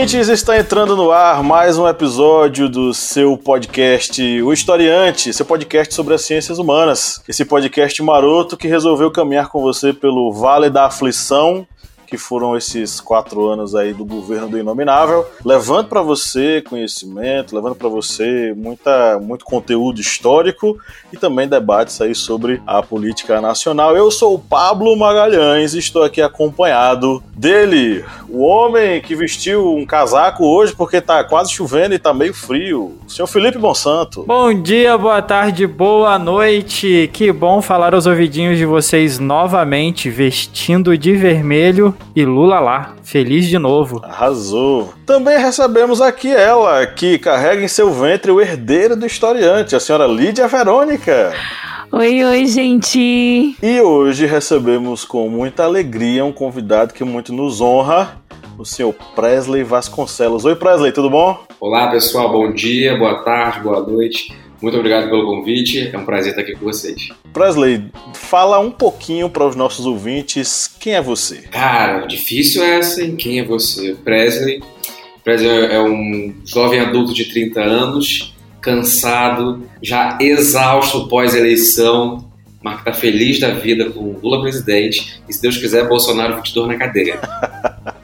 ouvintes! Está entrando no ar mais um episódio do seu podcast O Historiante, seu podcast sobre as ciências humanas. Esse podcast maroto que resolveu caminhar com você pelo Vale da Aflição que foram esses quatro anos aí do governo do Inominável, levando para você conhecimento, levando para você muita, muito conteúdo histórico e também debates aí sobre a política nacional. Eu sou o Pablo Magalhães e estou aqui acompanhado dele, o homem que vestiu um casaco hoje porque tá quase chovendo e tá meio frio, o senhor Felipe Monsanto. Bom dia, boa tarde, boa noite. Que bom falar aos ouvidinhos de vocês novamente, vestindo de vermelho e Lula lá, feliz de novo. Arrasou. Também recebemos aqui ela, que carrega em seu ventre o herdeiro do historiante, a senhora Lídia Verônica. Oi, oi, gente. E hoje recebemos com muita alegria um convidado que muito nos honra, o senhor Presley Vasconcelos. Oi, Presley, tudo bom? Olá, pessoal, bom dia, boa tarde, boa noite. Muito obrigado pelo convite, é um prazer estar aqui com vocês. Presley, fala um pouquinho para os nossos ouvintes quem é você. Cara, difícil é essa, hein? Quem é você? Presley. Presley é um jovem adulto de 30 anos, cansado, já exausto pós-eleição, mas que tá feliz da vida com Lula presidente e, se Deus quiser, Bolsonaro 22 na cadeia.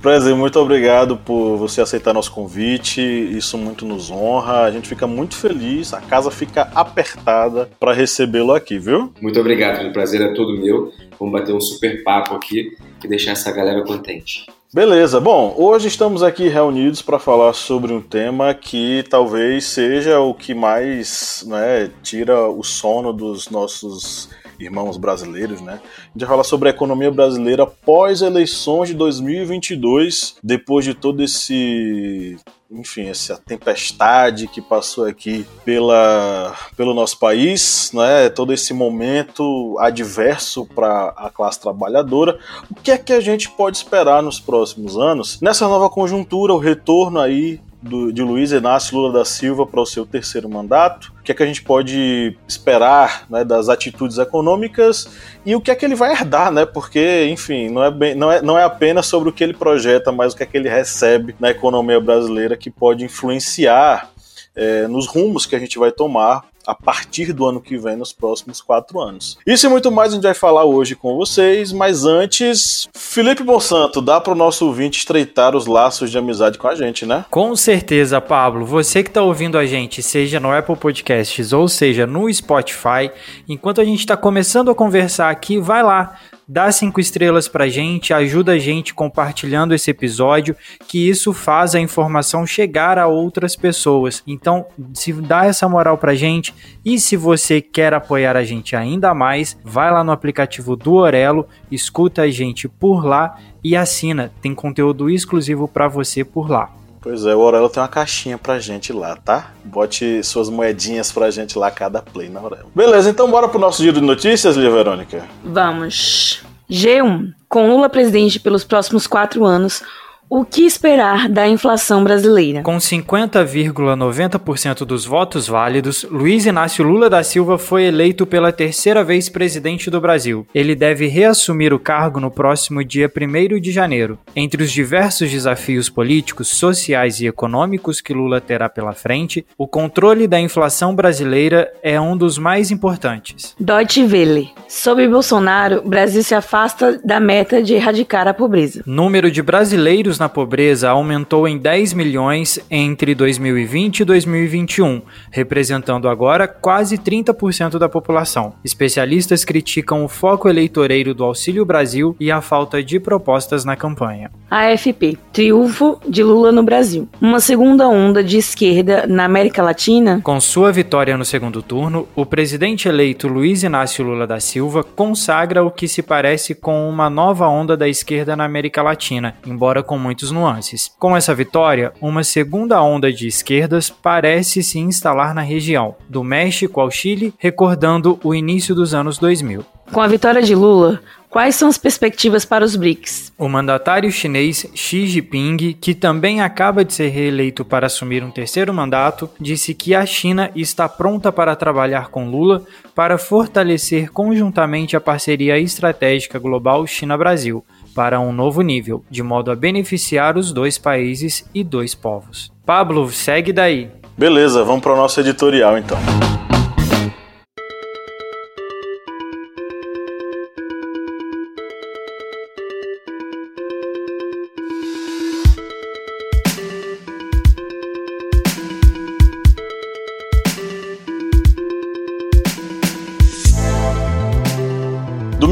Presley, muito obrigado por você aceitar nosso convite. Isso muito nos honra. A gente fica muito feliz. A casa fica apertada para recebê-lo aqui, viu? Muito obrigado. O prazer é todo meu. Vamos bater um super papo aqui e deixar essa galera contente. Beleza, bom, hoje estamos aqui reunidos para falar sobre um tema que talvez seja o que mais né, tira o sono dos nossos irmãos brasileiros, né? A gente vai falar sobre a economia brasileira pós eleições de 2022, depois de todo esse enfim, essa tempestade que passou aqui pela, pelo nosso país, né? todo esse momento adverso para a classe trabalhadora. O que é que a gente pode esperar nos próximos anos? Nessa nova conjuntura, o retorno aí do, de Luiz Inácio Lula da Silva para o seu terceiro mandato, o que é que a gente pode esperar né, das atitudes econômicas e o que é que ele vai herdar, né? Porque, enfim, não é, bem, não, é, não é apenas sobre o que ele projeta, mas o que é que ele recebe na economia brasileira que pode influenciar é, nos rumos que a gente vai tomar a partir do ano que vem, nos próximos quatro anos. Isso e muito mais a gente vai falar hoje com vocês, mas antes, Felipe Monsanto, dá para o nosso ouvinte estreitar os laços de amizade com a gente, né? Com certeza, Pablo. Você que está ouvindo a gente, seja no Apple Podcasts ou seja no Spotify, enquanto a gente está começando a conversar aqui, vai lá dá cinco estrelas pra gente, ajuda a gente compartilhando esse episódio, que isso faz a informação chegar a outras pessoas. Então, se dá essa moral pra gente e se você quer apoiar a gente ainda mais, vai lá no aplicativo do Orelo, escuta a gente por lá e assina, tem conteúdo exclusivo para você por lá. Pois é, o Aurelo tem uma caixinha pra gente lá, tá? Bote suas moedinhas pra gente lá, cada play na Aurelo. Beleza, então bora pro nosso giro de notícias, Lia Verônica? Vamos. G1. Com Lula presidente pelos próximos quatro anos, o que esperar da inflação brasileira? Com 50,90% dos votos válidos, Luiz Inácio Lula da Silva foi eleito pela terceira vez presidente do Brasil. Ele deve reassumir o cargo no próximo dia 1 de janeiro. Entre os diversos desafios políticos, sociais e econômicos que Lula terá pela frente, o controle da inflação brasileira é um dos mais importantes. Deutsche Welle. Sob Bolsonaro, Brasil se afasta da meta de erradicar a pobreza. Número de brasileiros na pobreza aumentou em 10 milhões entre 2020 e 2021, representando agora quase 30% da população. Especialistas criticam o foco eleitoreiro do Auxílio Brasil e a falta de propostas na campanha. AFP. Triunfo de Lula no Brasil. Uma segunda onda de esquerda na América Latina? Com sua vitória no segundo turno, o presidente eleito Luiz Inácio Lula da Silva Silva consagra o que se parece com uma nova onda da esquerda na América Latina, embora com muitos nuances. Com essa vitória, uma segunda onda de esquerdas parece se instalar na região, do México ao Chile, recordando o início dos anos 2000. Com a vitória de Lula, Quais são as perspectivas para os BRICS? O mandatário chinês Xi Jinping, que também acaba de ser reeleito para assumir um terceiro mandato, disse que a China está pronta para trabalhar com Lula para fortalecer conjuntamente a parceria estratégica global China-Brasil para um novo nível, de modo a beneficiar os dois países e dois povos. Pablo, segue daí. Beleza, vamos para o nosso editorial então.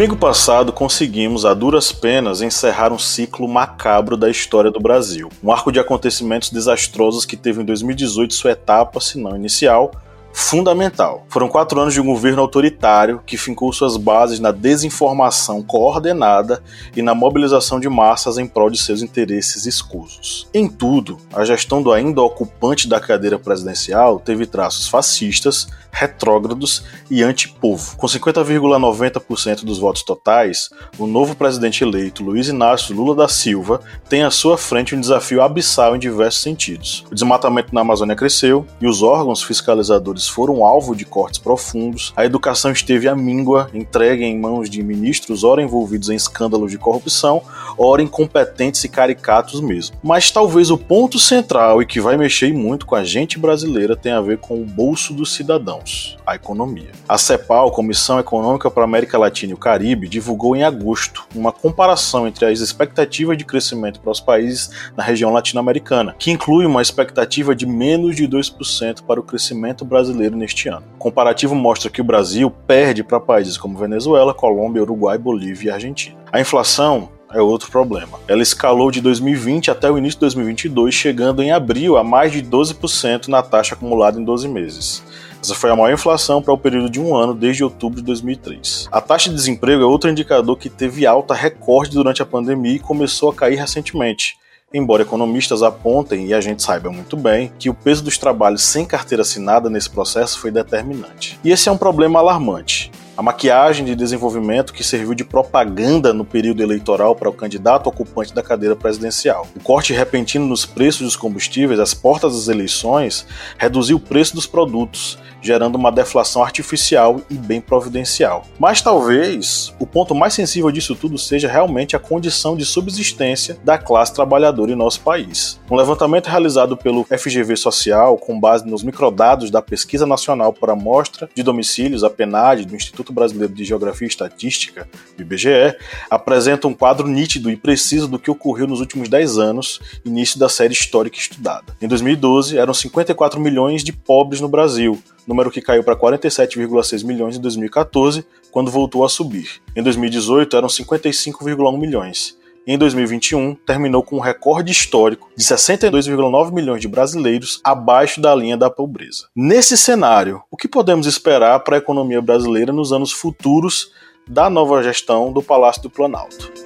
Domingo passado conseguimos, a duras penas, encerrar um ciclo macabro da história do Brasil. Um arco de acontecimentos desastrosos que teve em 2018 sua etapa, se não inicial, fundamental. Foram quatro anos de um governo autoritário que fincou suas bases na desinformação coordenada e na mobilização de massas em prol de seus interesses escusos. Em tudo, a gestão do ainda ocupante da cadeira presidencial teve traços fascistas, retrógrados e antipovo. Com 50,90% dos votos totais, o novo presidente eleito, Luiz Inácio Lula da Silva, tem à sua frente um desafio abissal em diversos sentidos. O desmatamento na Amazônia cresceu e os órgãos fiscalizadores foram alvo de cortes profundos, a educação esteve à míngua, entregue em mãos de ministros ora envolvidos em escândalos de corrupção, ora incompetentes e caricatos mesmo. Mas talvez o ponto central e que vai mexer muito com a gente brasileira tem a ver com o bolso do cidadão a economia. A CEPAL, Comissão Econômica para a América Latina e o Caribe, divulgou em agosto uma comparação entre as expectativas de crescimento para os países na região latino-americana, que inclui uma expectativa de menos de 2% para o crescimento brasileiro neste ano. O comparativo mostra que o Brasil perde para países como Venezuela, Colômbia, Uruguai, Bolívia e Argentina. A inflação é outro problema. Ela escalou de 2020 até o início de 2022, chegando em abril a mais de 12% na taxa acumulada em 12 meses. Essa foi a maior inflação para o período de um ano desde outubro de 2003. A taxa de desemprego é outro indicador que teve alta recorde durante a pandemia e começou a cair recentemente. Embora economistas apontem, e a gente saiba muito bem, que o peso dos trabalhos sem carteira assinada nesse processo foi determinante. E esse é um problema alarmante. A maquiagem de desenvolvimento que serviu de propaganda no período eleitoral para o candidato ocupante da cadeira presidencial. O corte repentino nos preços dos combustíveis às portas das eleições reduziu o preço dos produtos, gerando uma deflação artificial e bem providencial. Mas talvez o ponto mais sensível disso tudo seja realmente a condição de subsistência da classe trabalhadora em nosso país. Um levantamento realizado pelo FGV Social, com base nos microdados da Pesquisa Nacional por Amostra de Domicílios, a PNAD, do Instituto Brasileiro de Geografia e Estatística, IBGE, apresenta um quadro nítido e preciso do que ocorreu nos últimos 10 anos, início da série histórica estudada. Em 2012, eram 54 milhões de pobres no Brasil, número que caiu para 47,6 milhões em 2014, quando voltou a subir. Em 2018 eram 55,1 milhões. E em 2021 terminou com um recorde histórico de 62,9 milhões de brasileiros abaixo da linha da pobreza. Nesse cenário, o que podemos esperar para a economia brasileira nos anos futuros da nova gestão do Palácio do Planalto?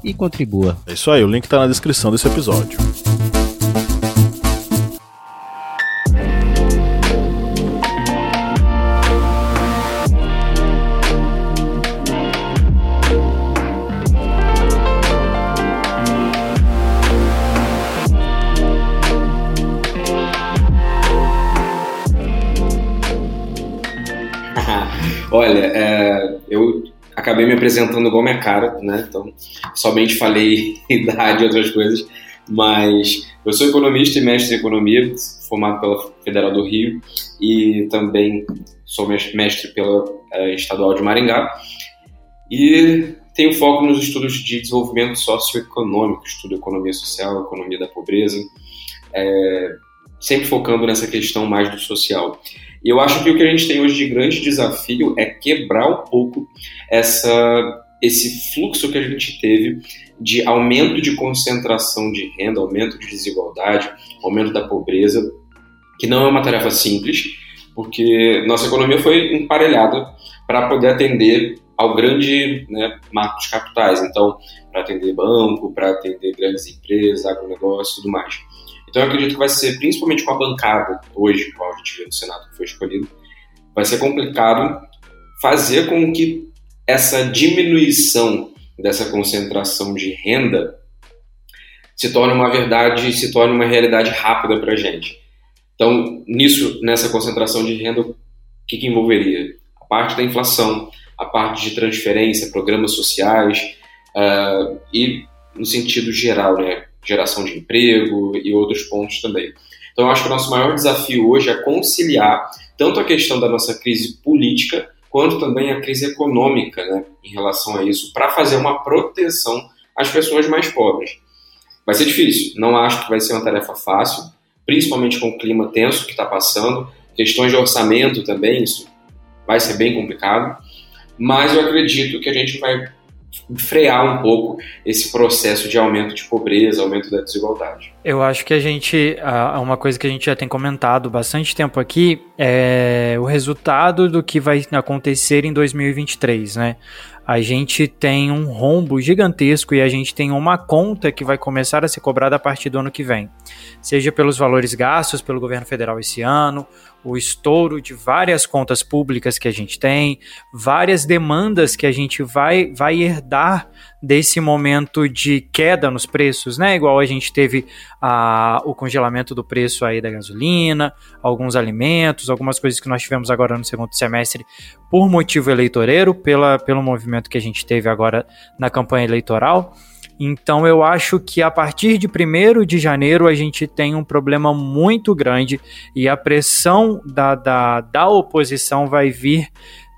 e contribua. É isso aí, o link está na descrição desse episódio. Olha, é, acabei me apresentando igual minha cara, né? Então, somente falei idade e outras coisas, mas eu sou economista e mestre em economia, formado pela Federal do Rio e também sou mestre pela é, Estadual de Maringá e tenho foco nos estudos de desenvolvimento socioeconômico, estudo economia social, economia da pobreza, é, sempre focando nessa questão mais do social. E eu acho que o que a gente tem hoje de grande desafio é quebrar um pouco essa, esse fluxo que a gente teve de aumento de concentração de renda, aumento de desigualdade, aumento da pobreza, que não é uma tarefa simples, porque nossa economia foi emparelhada para poder atender ao grande né, marco dos capitais. Então, para atender banco, para atender grandes empresas, agronegócio e tudo mais. Então eu acredito que vai ser, principalmente com a bancada hoje, qual a gente vê no Senado que foi escolhido, vai ser complicado fazer com que essa diminuição dessa concentração de renda se torne uma verdade, se torne uma realidade rápida para a gente. Então, nisso, nessa concentração de renda, o que, que envolveria? A parte da inflação, a parte de transferência, programas sociais uh, e no sentido geral, né? Geração de emprego e outros pontos também. Então, eu acho que o nosso maior desafio hoje é conciliar tanto a questão da nossa crise política quanto também a crise econômica né, em relação a isso, para fazer uma proteção às pessoas mais pobres. Vai ser difícil, não acho que vai ser uma tarefa fácil, principalmente com o clima tenso que está passando, questões de orçamento também, isso vai ser bem complicado, mas eu acredito que a gente vai frear um pouco esse processo de aumento de pobreza, aumento da desigualdade. Eu acho que a gente, uma coisa que a gente já tem comentado bastante tempo aqui é o resultado do que vai acontecer em 2023, né? a gente tem um rombo gigantesco e a gente tem uma conta que vai começar a ser cobrada a partir do ano que vem. Seja pelos valores gastos pelo governo federal esse ano, o estouro de várias contas públicas que a gente tem, várias demandas que a gente vai, vai herdar desse momento de queda nos preços, né? Igual a gente teve a, o congelamento do preço aí da gasolina, alguns alimentos, algumas coisas que nós tivemos agora no segundo semestre por motivo eleitoreiro, pela, pelo movimento que a gente teve agora na campanha eleitoral. Então eu acho que a partir de 1 de janeiro a gente tem um problema muito grande e a pressão da, da, da oposição vai vir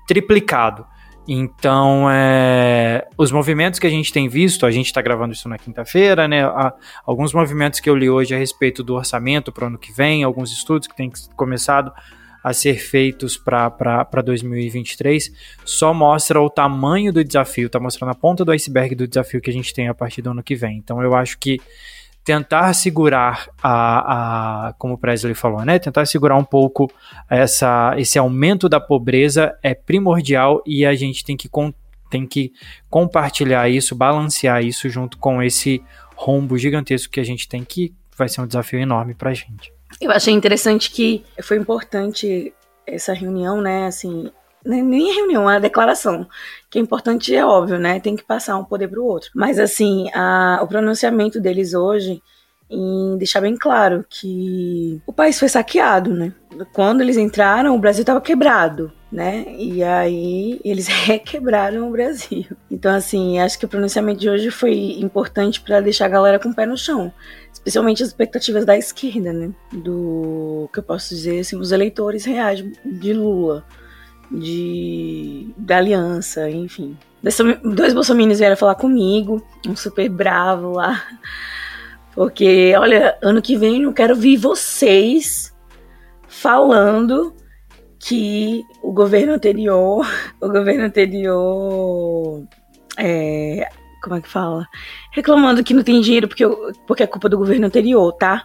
triplicado. Então, é, os movimentos que a gente tem visto, a gente está gravando isso na quinta-feira, né? Há alguns movimentos que eu li hoje a respeito do orçamento para o ano que vem, alguns estudos que têm começado a ser feitos para 2023, só mostra o tamanho do desafio, está mostrando a ponta do iceberg do desafio que a gente tem a partir do ano que vem. Então, eu acho que tentar segurar a, a, como o Presley falou, né? Tentar segurar um pouco essa, esse aumento da pobreza é primordial e a gente tem que, tem que compartilhar isso, balancear isso junto com esse rombo gigantesco que a gente tem que vai ser um desafio enorme para a gente. Eu achei interessante que foi importante essa reunião, né? Assim, nem a reunião, a declaração. Que é importante é óbvio, né? Tem que passar um poder para o outro. Mas assim, a, o pronunciamento deles hoje em deixar bem claro que o país foi saqueado, né? Quando eles entraram, o Brasil estava quebrado, né? E aí eles requebraram o Brasil. Então, assim, acho que o pronunciamento de hoje foi importante para deixar a galera com o pé no chão, especialmente as expectativas da esquerda, né? Do que eu posso dizer, assim, os eleitores reais de Lula de da aliança, enfim. Dois bolsominions vieram falar comigo, um super bravo lá. Porque, olha, ano que vem eu quero ver vocês falando que o governo anterior, o governo anterior, é, como é que fala? Reclamando que não tem dinheiro porque, porque é culpa do governo anterior, tá?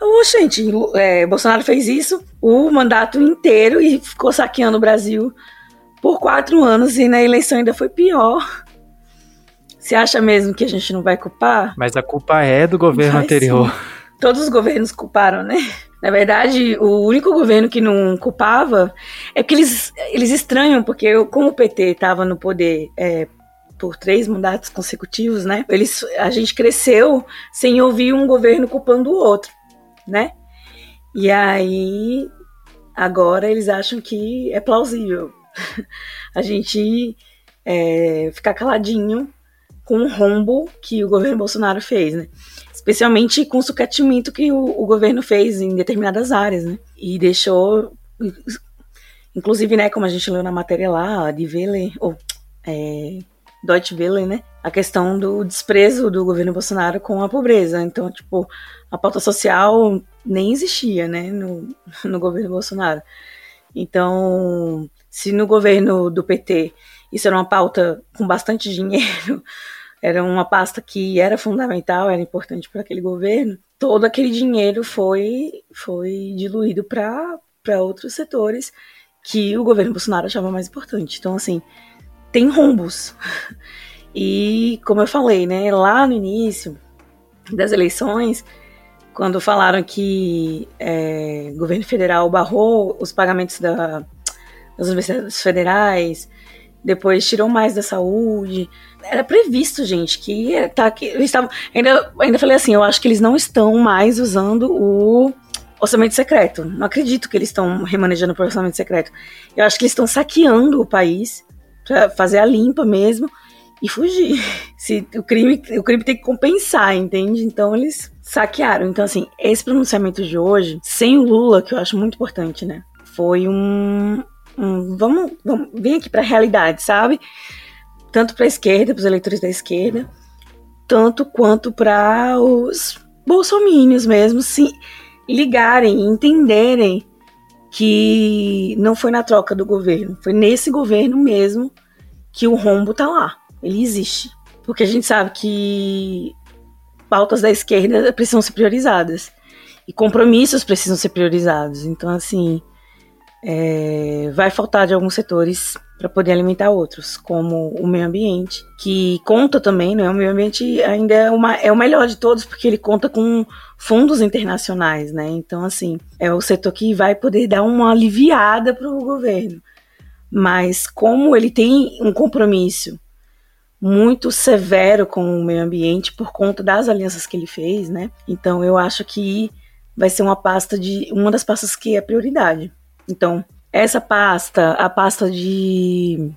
Ô, gente, é, Bolsonaro fez isso o mandato inteiro e ficou saqueando o Brasil por quatro anos e na eleição ainda foi pior. Você acha mesmo que a gente não vai culpar? Mas a culpa é do governo vai anterior. Sim. Todos os governos culparam, né? Na verdade, o único governo que não culpava é porque eles, eles estranham, porque eu, como o PT estava no poder é, por três mandatos consecutivos, né? Eles, a gente cresceu sem ouvir um governo culpando o outro né? E aí agora eles acham que é plausível. a gente é, ficar caladinho com o rombo que o governo Bolsonaro fez, né? Especialmente com o sucatimento que o, o governo fez em determinadas áreas, né? E deixou, inclusive, né, como a gente leu na matéria lá, de Welle, ou é, Deutsche Welle, né? A questão do desprezo do governo Bolsonaro com a pobreza. Então, tipo, a pauta social nem existia, né, no, no governo Bolsonaro. Então, se no governo do PT isso era uma pauta com bastante dinheiro, era uma pasta que era fundamental, era importante para aquele governo, todo aquele dinheiro foi, foi diluído para outros setores que o governo Bolsonaro achava mais importante. Então, assim, tem rombos. E, como eu falei, né, lá no início das eleições, quando falaram que é, o governo federal barrou os pagamentos da, das universidades federais, depois tirou mais da saúde. Era previsto, gente, que tá que eles estavam. Ainda, ainda falei assim, eu acho que eles não estão mais usando o orçamento secreto. Não acredito que eles estão remanejando o orçamento secreto. Eu acho que eles estão saqueando o país para fazer a limpa mesmo e fugir. Se o crime, o crime tem que compensar, entende? Então eles saquearam. Então assim, esse pronunciamento de hoje, sem o Lula, que eu acho muito importante, né? Foi um, um vamos, vamos vir aqui para a realidade, sabe? Tanto para a esquerda, para os eleitores da esquerda, tanto quanto para os bolsomínios mesmo, se ligarem, entenderem que não foi na troca do governo, foi nesse governo mesmo que o rombo tá lá. Ele existe. Porque a gente sabe que pautas da esquerda precisam ser priorizadas. E compromissos precisam ser priorizados. Então, assim, é, vai faltar de alguns setores para poder alimentar outros, como o meio ambiente, que conta também, né? O meio ambiente ainda é, uma, é o melhor de todos, porque ele conta com fundos internacionais, né? Então, assim, é o setor que vai poder dar uma aliviada para o governo. Mas como ele tem um compromisso muito severo com o meio ambiente por conta das alianças que ele fez, né? Então eu acho que vai ser uma pasta de uma das pastas que é prioridade. Então, essa pasta, a pasta de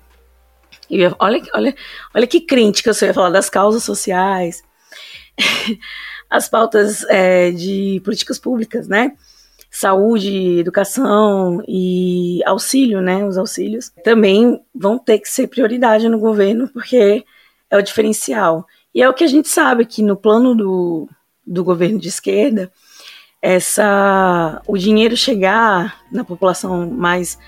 ia, olha, olha, olha que crente que eu ia falar das causas sociais, as pautas é, de políticas públicas, né? Saúde, educação e auxílio, né? Os auxílios também vão ter que ser prioridade no governo, porque é o diferencial. E é o que a gente sabe que no plano do, do governo de esquerda, essa o dinheiro chegar na população mais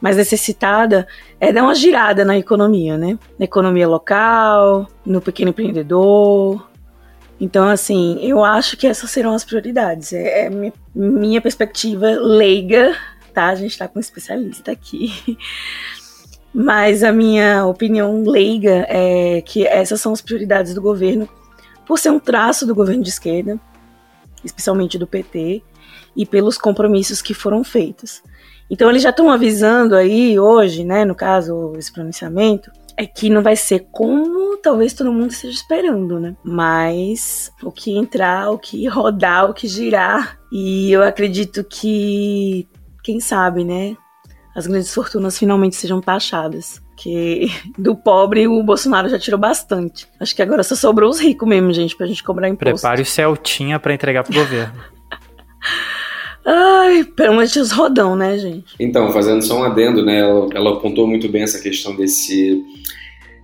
mais necessitada é dar uma girada na economia, né? Na economia local, no pequeno empreendedor. Então, assim, eu acho que essas serão as prioridades. É, é minha, perspectiva leiga, tá? A gente tá com um especialista aqui. Mas a minha opinião leiga é que essas são as prioridades do governo, por ser um traço do governo de esquerda, especialmente do PT, e pelos compromissos que foram feitos. Então eles já estão avisando aí hoje, né, no caso, esse pronunciamento, é que não vai ser como talvez todo mundo esteja esperando, né? Mas o que entrar, o que rodar, o que girar. E eu acredito que, quem sabe, né? as grandes fortunas finalmente sejam taxadas. Que do pobre o Bolsonaro já tirou bastante. Acho que agora só sobrou os ricos mesmo, gente, pra gente cobrar imposto. Prepare o Celtinha para entregar pro governo. Ai, pelo menos os rodão, né, gente? Então, fazendo só um adendo, né? Ela, ela apontou muito bem essa questão desse,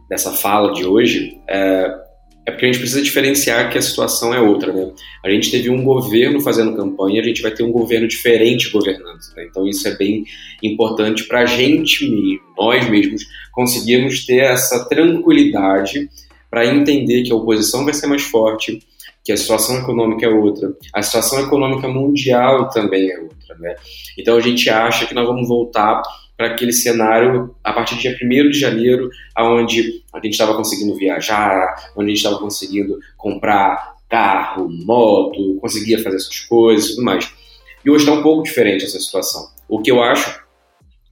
dessa fala de hoje. É, é porque a gente precisa diferenciar que a situação é outra, né? A gente teve um governo fazendo campanha, a gente vai ter um governo diferente governando, né? Então isso é bem importante para a gente mesmo, nós mesmos, conseguirmos ter essa tranquilidade para entender que a oposição vai ser mais forte, que a situação econômica é outra, a situação econômica mundial também é outra, né? Então a gente acha que nós vamos voltar para aquele cenário a partir do dia 1 de janeiro, onde a gente estava conseguindo viajar, onde a gente estava conseguindo comprar carro, moto, conseguia fazer essas coisas e tudo mais. E hoje está um pouco diferente essa situação. O que eu acho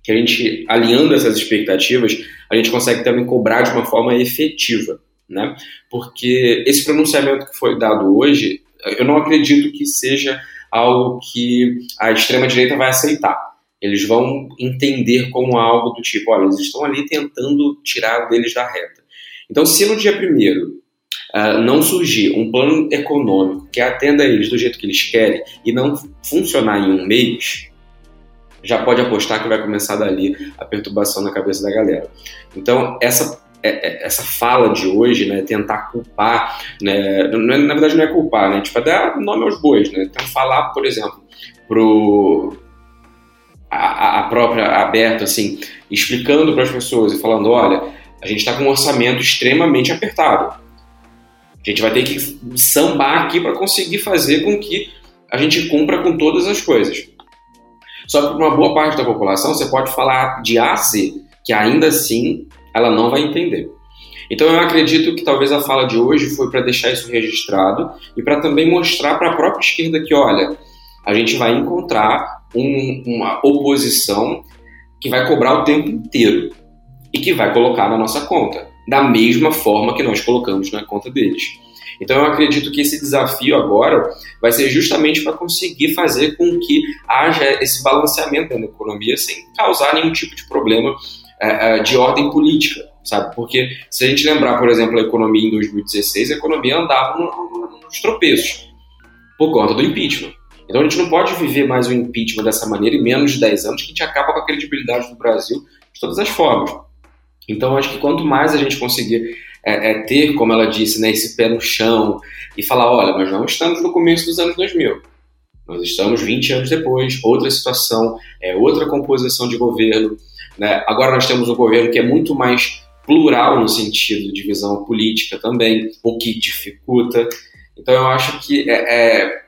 que a gente, alinhando essas expectativas, a gente consegue também cobrar de uma forma efetiva, né? Porque esse pronunciamento que foi dado hoje, eu não acredito que seja algo que a extrema-direita vai aceitar Eles vão entender como algo do tipo, olha, eles estão ali tentando tirar deles da reta. Então, se no dia primeiro uh, não surgir um plano econômico que atenda eles do jeito que eles querem e não funcionar em um mês, já pode apostar que vai começar dali a perturbação na cabeça da galera. Então, essa é, é, essa fala de hoje, né, tentar culpar, né, é, na verdade não é culpar, né, tipo, é dar nome aos bois, né, então falar, por exemplo, pro a, a própria aberta, assim, explicando para as pessoas e falando, olha, a gente está com um orçamento extremamente apertado, a gente vai ter que sambar aqui para conseguir fazer com que a gente cumpra com todas as coisas. Só que para uma boa parte da população, você pode falar de A a Z, que ainda assim ela não vai entender. Então eu acredito que talvez a fala de hoje foi para deixar isso registrado e para também mostrar para a própria esquerda que, olha, a gente vai encontrar um, uma oposição que vai cobrar o tempo inteiro e que vai colocar na nossa conta, da mesma forma que nós colocamos na conta deles. Então eu acredito que esse desafio agora vai ser justamente para conseguir fazer com que haja esse balanceamento da economia sem causar nenhum tipo de problema é, é, de ordem política, sabe? Porque se a gente lembrar, por exemplo, a economia em 2016, a economia andava nos tropeços por conta do impeachment. Então a gente não pode viver mais o impeachment dessa maneira em menos de 10 anos, que a gente acaba com a credibilidade do Brasil de todas as formas. Então acho que quanto mais a gente conseguir é, é, ter, como ela disse, né, esse pé no chão e falar, olha, nós não estamos no começo dos anos 2000. Nós estamos 20 anos depois, outra situação, é outra composição de governo, né? Agora nós temos um governo que é muito mais plural no sentido de visão política também, o que dificulta. Então eu acho que é, é,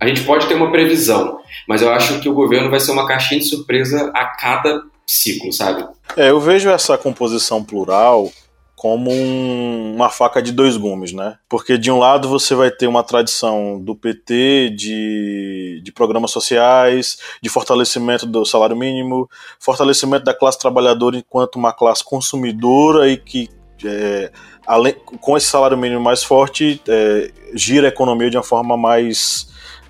a gente pode ter uma previsão, mas eu acho que o governo vai ser uma caixinha de surpresa a cada ciclo, sabe? É, eu vejo essa composição plural como um, uma faca de dois gumes, né? Porque de um lado você vai ter uma tradição do PT de, de programas sociais, de fortalecimento do salário mínimo, fortalecimento da classe trabalhadora enquanto uma classe consumidora e que é, além, com esse salário mínimo mais forte é, gira a economia de uma forma mais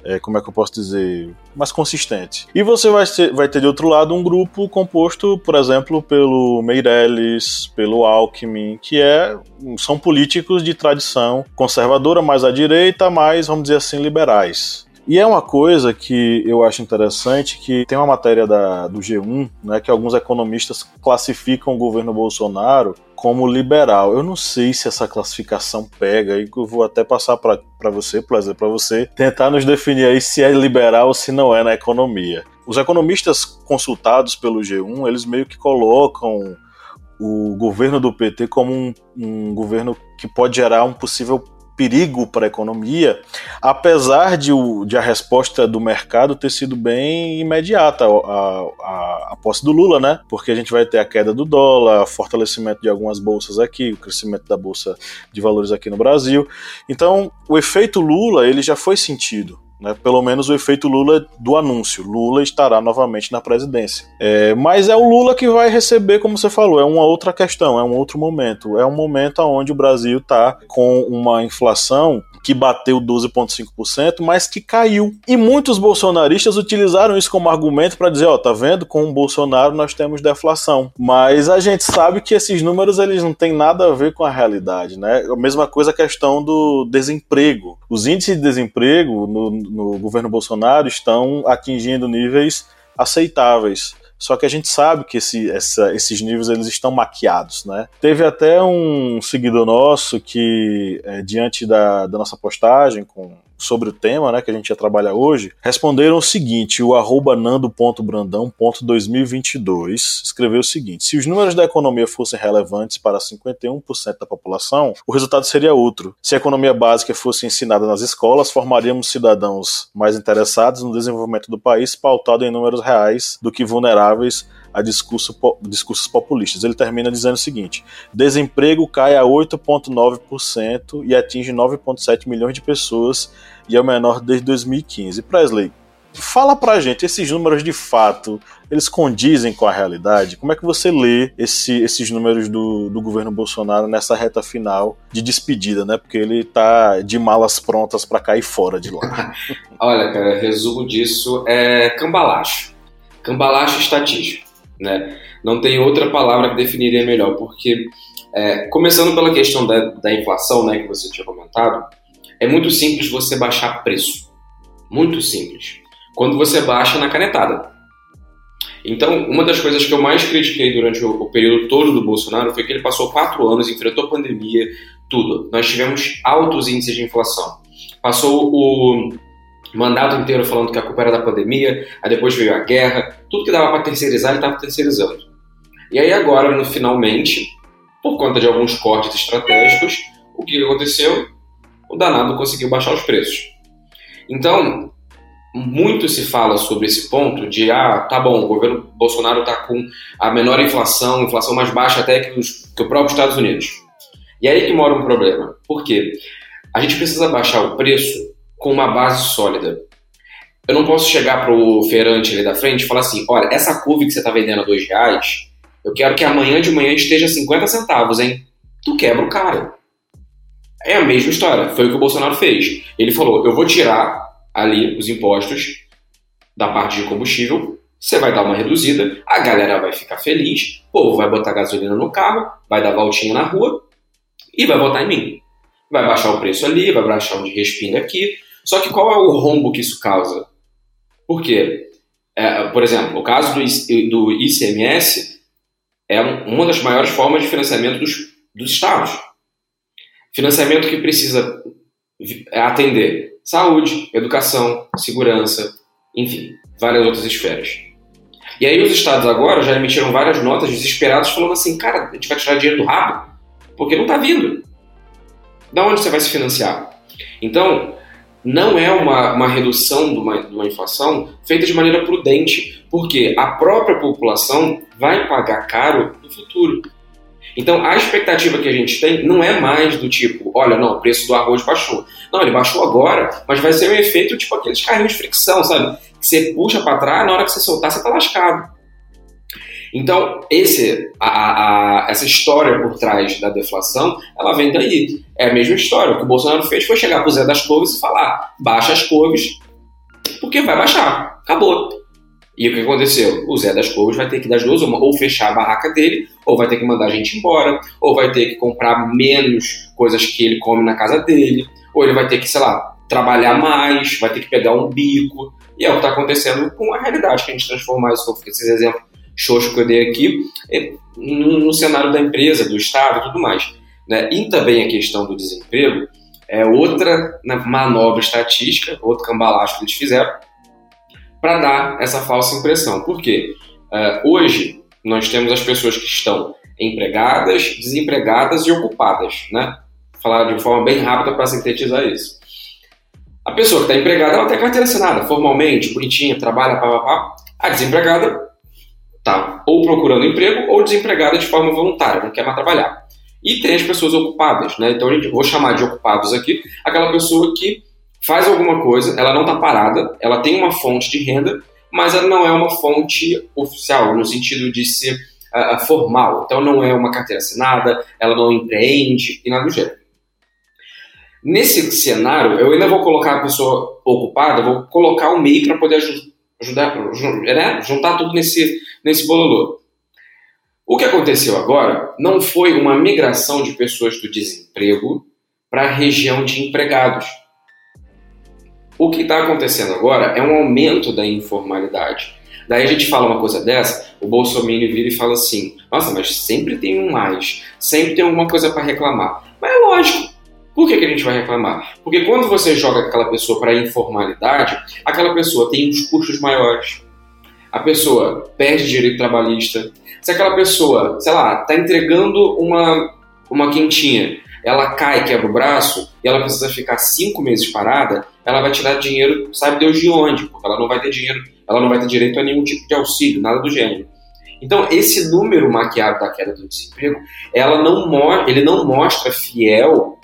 é, como é que eu posso dizer, mais consistente. E você vai ter, vai ter de outro lado um grupo composto, por exemplo, pelo Meirelles, pelo Alckmin, que é, são políticos de tradição conservadora, mais à direita, mais, vamos dizer assim, liberais. E é uma coisa que eu acho interessante que tem uma matéria da, do G1, né, que alguns economistas classificam o governo Bolsonaro como liberal. Eu não sei se essa classificação pega, e eu vou até passar para você, para você tentar nos definir aí se é liberal ou se não é na economia. Os economistas consultados pelo G1, eles meio que colocam o governo do PT como um, um governo que pode gerar um possível perigo para a economia, apesar de, o, de, a resposta do mercado ter sido bem imediata a, a, a, posse do Lula, né? Porque a gente vai ter a queda do dólar, fortalecimento de algumas bolsas aqui, o crescimento da bolsa de valores aqui no Brasil. Então, o efeito Lula ele já foi sentido. Né, pelo menos o efeito Lula do anúncio. Lula estará novamente na presidência. É, mas é o Lula que vai receber, como você falou, é uma outra questão, é um outro momento. É um momento onde o Brasil está com uma inflação que bateu 12,5%, mas que caiu. E muitos bolsonaristas utilizaram isso como argumento para dizer, ó, oh, tá vendo? Com o Bolsonaro nós temos deflação. Mas a gente sabe que esses números eles não têm nada a ver com a realidade, né? A mesma coisa a questão do desemprego. Os índices de desemprego no, no governo Bolsonaro estão atingindo níveis aceitáveis. Só que a gente sabe que esse, essa, esses níveis eles estão maquiados, né? Teve até um seguidor nosso que, é, diante da, da nossa postagem com sobre o tema, né, que a gente ia trabalhar hoje, responderam o seguinte, o arroba nando.brandão.2022 escreveu o seguinte, se os números da economia fossem relevantes para 51% da população, o resultado seria outro. Se a economia básica fosse ensinada nas escolas, formaríamos cidadãos mais interessados no desenvolvimento do país, pautado em números reais do que vulneráveis a discurso, discursos populistas. Ele termina dizendo o seguinte: desemprego cai a 8,9% e atinge 9,7 milhões de pessoas e é o menor desde 2015. Presley, fala pra gente, esses números de fato, eles condizem com a realidade? Como é que você lê esse, esses números do, do governo Bolsonaro nessa reta final de despedida, né? Porque ele tá de malas prontas para cair fora de lá. Olha, cara, resumo disso é cambalacho cambalacho estatístico, né? Não tem outra palavra que definiria melhor, porque é, começando pela questão da, da inflação, né, que você tinha comentado, é muito simples você baixar preço, muito simples. Quando você baixa na canetada. Então, uma das coisas que eu mais critiquei durante o, o período todo do Bolsonaro foi que ele passou quatro anos, enfrentou pandemia, tudo. Nós tivemos altos índices de inflação. Passou o mandato inteiro falando que a culpa era da pandemia, aí depois veio a guerra, tudo que dava para terceirizar ele estava terceirizando. E aí agora, no, finalmente, por conta de alguns cortes estratégicos, o que aconteceu? O danado conseguiu baixar os preços. Então, muito se fala sobre esse ponto de, ah, tá bom, o governo Bolsonaro está com a menor inflação, inflação mais baixa até que, os, que o próprio Estados Unidos. E aí que mora um problema. Por quê? A gente precisa baixar o preço com uma base sólida. Eu não posso chegar para o feirante ali da frente e falar assim, olha, essa couve que você está vendendo a dois reais, eu quero que amanhã de manhã esteja 50 centavos, hein? Tu quebra o cara. É a mesma história. Foi o que o Bolsonaro fez. Ele falou, eu vou tirar ali os impostos da parte de combustível, você vai dar uma reduzida, a galera vai ficar feliz, o povo vai botar gasolina no carro, vai dar voltinha na rua e vai votar em mim. Vai baixar o preço ali, vai baixar um de respinga aqui. Só que qual é o rombo que isso causa? Por quê? É, por exemplo, o caso do, do ICMS é uma das maiores formas de financiamento dos, dos estados. Financiamento que precisa atender saúde, educação, segurança, enfim, várias outras esferas. E aí os estados agora já emitiram várias notas desesperadas falando assim, cara, a gente vai tirar dinheiro do rabo, porque não está vindo. Da onde você vai se financiar? Então, não é uma, uma redução de uma, de uma inflação feita de maneira prudente, porque a própria população vai pagar caro no futuro. Então, a expectativa que a gente tem não é mais do tipo, olha, não, o preço do arroz baixou. Não, ele baixou agora, mas vai ser um efeito tipo aqueles carrinhos de fricção, sabe? Que você puxa para trás, na hora que você soltar, você tá lascado. Então, esse, a, a, essa história por trás da deflação, ela vem daí. É a mesma história. O que o Bolsonaro fez foi chegar pro Zé das Couves e falar: baixa as couves, porque vai baixar. Acabou. E o que aconteceu? O Zé das Couves vai ter que dar as duas, uma, ou fechar a barraca dele, ou vai ter que mandar a gente embora, ou vai ter que comprar menos coisas que ele come na casa dele, ou ele vai ter que, sei lá, trabalhar mais, vai ter que pegar um bico. E é o que está acontecendo com a realidade, que a gente transformar isso, esses exemplos xoxos que eu dei aqui, é, no, no, cenário da empresa, do Estado e tudo mais. Né? E também a questão do desemprego é outra né, manobra estatística, outro cambalacho que eles fizeram, para dar essa falsa impressão. Por quê? Uh, hoje, nós temos as pessoas que estão empregadas, desempregadas e ocupadas, né? Vou falar de forma bem rápida para sintetizar isso. A pessoa que está empregada, ela tem carteira assinada, formalmente, bonitinha, trabalha, pá. A desempregada está ou procurando emprego ou desempregada de forma voluntária, não quer mais trabalhar. E tem as pessoas ocupadas, né? Então, eu vou chamar de ocupados aqui aquela pessoa que faz alguma coisa, ela não está parada, ela tem uma fonte de renda, mas ela não é uma fonte oficial, no sentido de ser uh, formal. Então não é uma carteira assinada, ela não empreende e nada do gênero. Nesse cenário, eu ainda vou colocar a pessoa ocupada, vou colocar o MEI para poder ajudar, né? juntar tudo nesse, nesse bololô. O que aconteceu agora não foi uma migração de pessoas do desemprego para a região de empregados. O que está acontecendo agora é um aumento da informalidade. Daí a gente fala uma coisa dessa, o Bolsonaro vira e fala assim: nossa, mas sempre tem um mais, sempre tem alguma coisa para reclamar. Mas é lógico. Por que, que a gente vai reclamar? Porque quando você joga aquela pessoa para informalidade, aquela pessoa tem uns custos maiores. A pessoa perde direito trabalhista. Se aquela pessoa, sei lá, está entregando uma, uma quentinha, ela cai, quebra o braço, e ela precisa ficar cinco meses parada, ela vai tirar dinheiro, sabe Deus de onde, porque ela não vai ter dinheiro ela não vai ter direito a nenhum tipo de auxílio, nada do gênero. Então, esse número maquiado da queda do desemprego, ela não ele não mostra fiel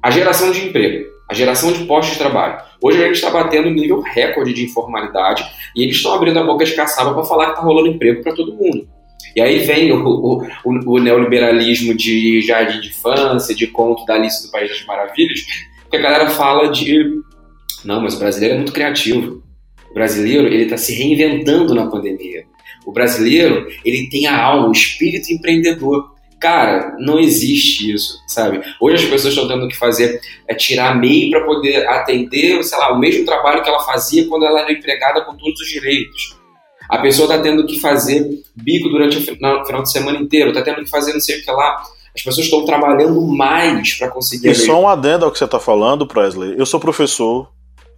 a geração de emprego, a geração de postos de trabalho. Hoje a gente está batendo um nível recorde de informalidade e eles estão abrindo a boca de caçaba para falar que está rolando emprego para todo mundo. E aí vem o, o, o, o, neoliberalismo de jardim de infância, de conto da Alice do País das Maravilhas, que a galera fala de não, mas o brasileiro é muito criativo. O brasileiro, ele está se reinventando na pandemia. O brasileiro, ele tem a alma, o espírito empreendedor. Cara, não existe isso, sabe? Hoje as pessoas estão tendo que fazer é tirar MEI para poder atender, sei lá, o mesmo trabalho que ela fazia quando ela era empregada com todos os direitos. A pessoa está tendo que fazer bico durante o final de semana inteiro, está tendo que fazer não sei o que lá. As pessoas estão trabalhando mais para conseguir. E só um adendo ao que você está falando, Presley. Eu sou professor,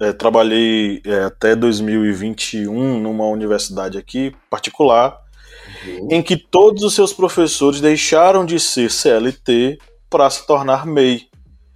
é, trabalhei é, até 2021 numa universidade aqui particular uhum. em que todos os seus professores deixaram de ser CLT para se tornar MEI.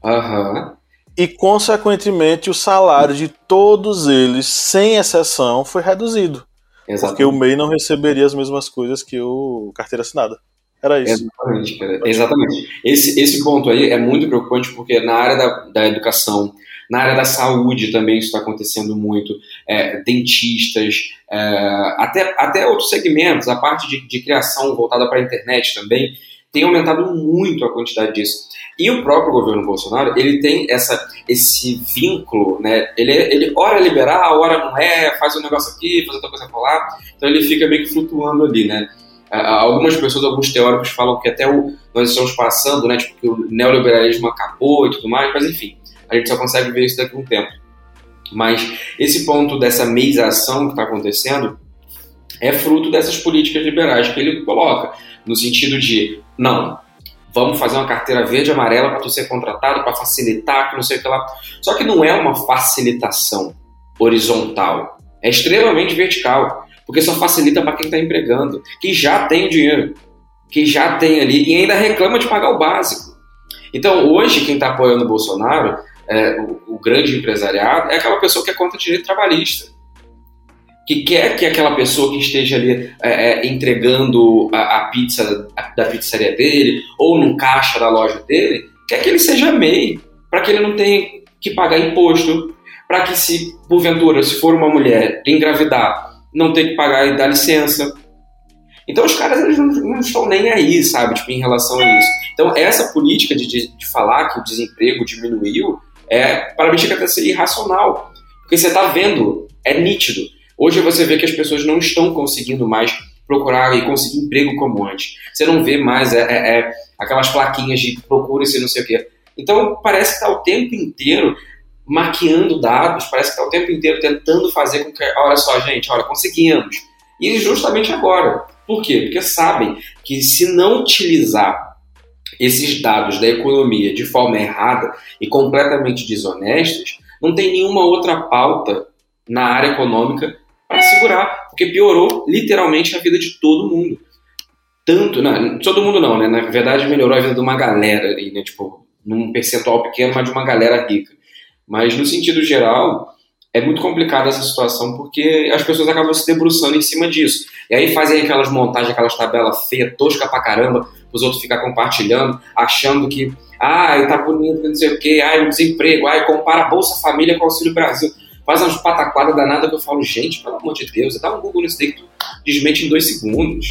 Uhum. E, consequentemente, o salário de todos eles, sem exceção, foi reduzido. Exatamente. Porque o MEI não receberia as mesmas coisas que o carteira assinada. Era isso. Exatamente, cara. Exatamente. Esse, esse ponto aí é muito preocupante porque na área da, da educação, na área da saúde também isso está acontecendo muito. É, dentistas, é, até, até outros segmentos, a parte de, de criação voltada para a internet também, tem aumentado muito a quantidade disso. E o próprio governo Bolsonaro, ele tem essa, esse vínculo, né? Ele, ele ora é liberal, ora não é, faz um negócio aqui, faz outra coisa lá. Então ele fica meio que flutuando ali, né? Algumas pessoas, alguns teóricos falam que até o, nós estamos passando, né? Tipo, que o neoliberalismo acabou e tudo mais, mas enfim, a gente só consegue ver isso daqui a um tempo. Mas esse ponto dessa meização que está acontecendo é fruto dessas políticas liberais que ele coloca, no sentido de, não, vamos fazer uma carteira verde e amarela para tu ser contratado, para facilitar, que não sei o que lá. Só que não é uma facilitação horizontal, é extremamente vertical, porque só facilita para quem está empregando, que já tem o dinheiro, que já tem ali e ainda reclama de pagar o básico. Então, hoje, quem está apoiando o Bolsonaro, é, o, o, grande empresariado, é aquela pessoa que é contra direito trabalhista. Que quer que aquela pessoa que esteja ali é, é, entregando a, a pizza da pizzaria dele, ou no caixa da loja dele, quer que ele seja MEI, para que ele não tenha que pagar imposto, para que se, porventura, se for uma mulher engravidar, não tenha que pagar e dar licença. Então os caras eles não, não, estão nem aí, sabe, tipo, em relação a isso. Então essa política de, de, de falar que o desemprego diminuiu é, para mim chega a ser irracional. Porque você está vendo, é nítido. Hoje você vê que as pessoas não estão conseguindo mais procurar e conseguir emprego como antes. Você não vê mais é, é, é aquelas plaquinhas de procura-se não sei o quê. Então parece que está o tempo inteiro maquiando dados, parece que está o tempo inteiro tentando fazer com que, olha só, gente, olha, conseguimos. E justamente agora. Por quê? Porque sabem que se não utilizar esses dados da economia de forma errada e completamente desonestas, não tem nenhuma outra pauta na área econômica para segurar, porque piorou literalmente a vida de todo mundo. Tanto, não, todo mundo não, né? Na verdade, melhorou a vida de uma galera ali, né? Tipo, num percentual pequeno, mas de uma galera rica. Mas no sentido geral, é muito complicada essa situação porque as pessoas acabam se debruçando em cima disso. E aí fazem aquelas montagens, aquelas tabelas feias, tosca pra caramba, os outros ficar compartilhando, achando que, ai, tá bonito, não sei o quê, ai, o desemprego, ai, compara a Bolsa Família com o Auxílio Brasil. Faz umas pataquadas danadas que eu falo, gente, pelo amor de Deus, dá um Google nesse daí que tu desmente em dois segundos.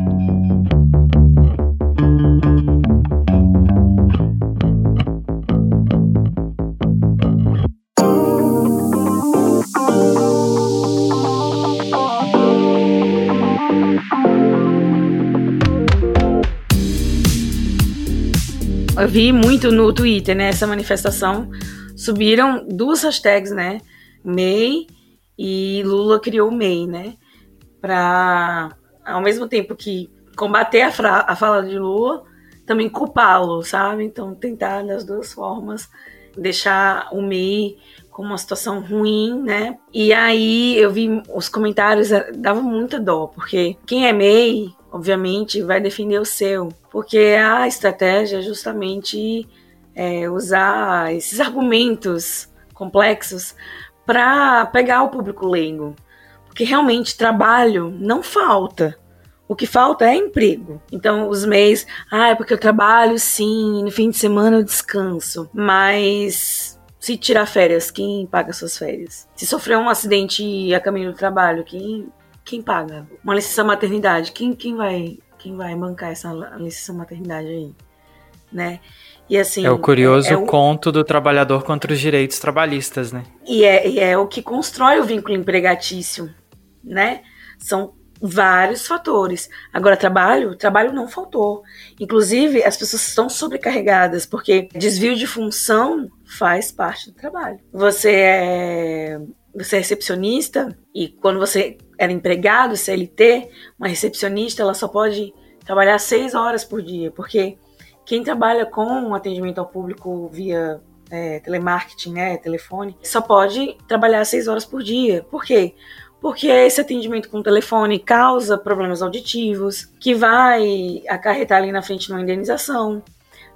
Vi muito no Twitter, né, essa manifestação. Subiram duas hashtags, né? MEI e Lula criou o MEI, né? Para, ao mesmo tempo que combater a, a fala de Lula também culpá-lo, sabe? Então tentar das duas formas deixar o MEI com uma situação ruim, né? E aí eu vi os comentários, eh, dava muita dó, porque quem é MEI, obviamente, vai defender o seu, porque a estratégia é justamente é, usar esses argumentos complexos para pegar o público leigo. Porque realmente trabalho não falta. O que falta é emprego. Então, os MEIs, ah, é porque eu trabalho sim, no fim de semana eu descanso. Mas se tirar férias, quem paga suas férias? Se sofrer um acidente a caminho do trabalho, quem, quem paga? Uma licença maternidade, quem, quem vai quem vai bancar essa licença maternidade aí? Né? E assim, é o curioso é, é o... conto do trabalhador contra os direitos trabalhistas, né? E é, e é o que constrói o vínculo empregatício, né? São vários fatores. Agora, trabalho, trabalho não faltou. Inclusive, as pessoas estão sobrecarregadas, porque desvio de função faz parte do trabalho. Você é, você é recepcionista e quando você era empregado, CLT, uma recepcionista, ela só pode trabalhar seis horas por dia, porque quem trabalha com atendimento ao público via é, telemarketing, né, telefone, só pode trabalhar seis horas por dia. Por quê? porque esse atendimento com telefone causa problemas auditivos, que vai acarretar ali na frente numa indenização,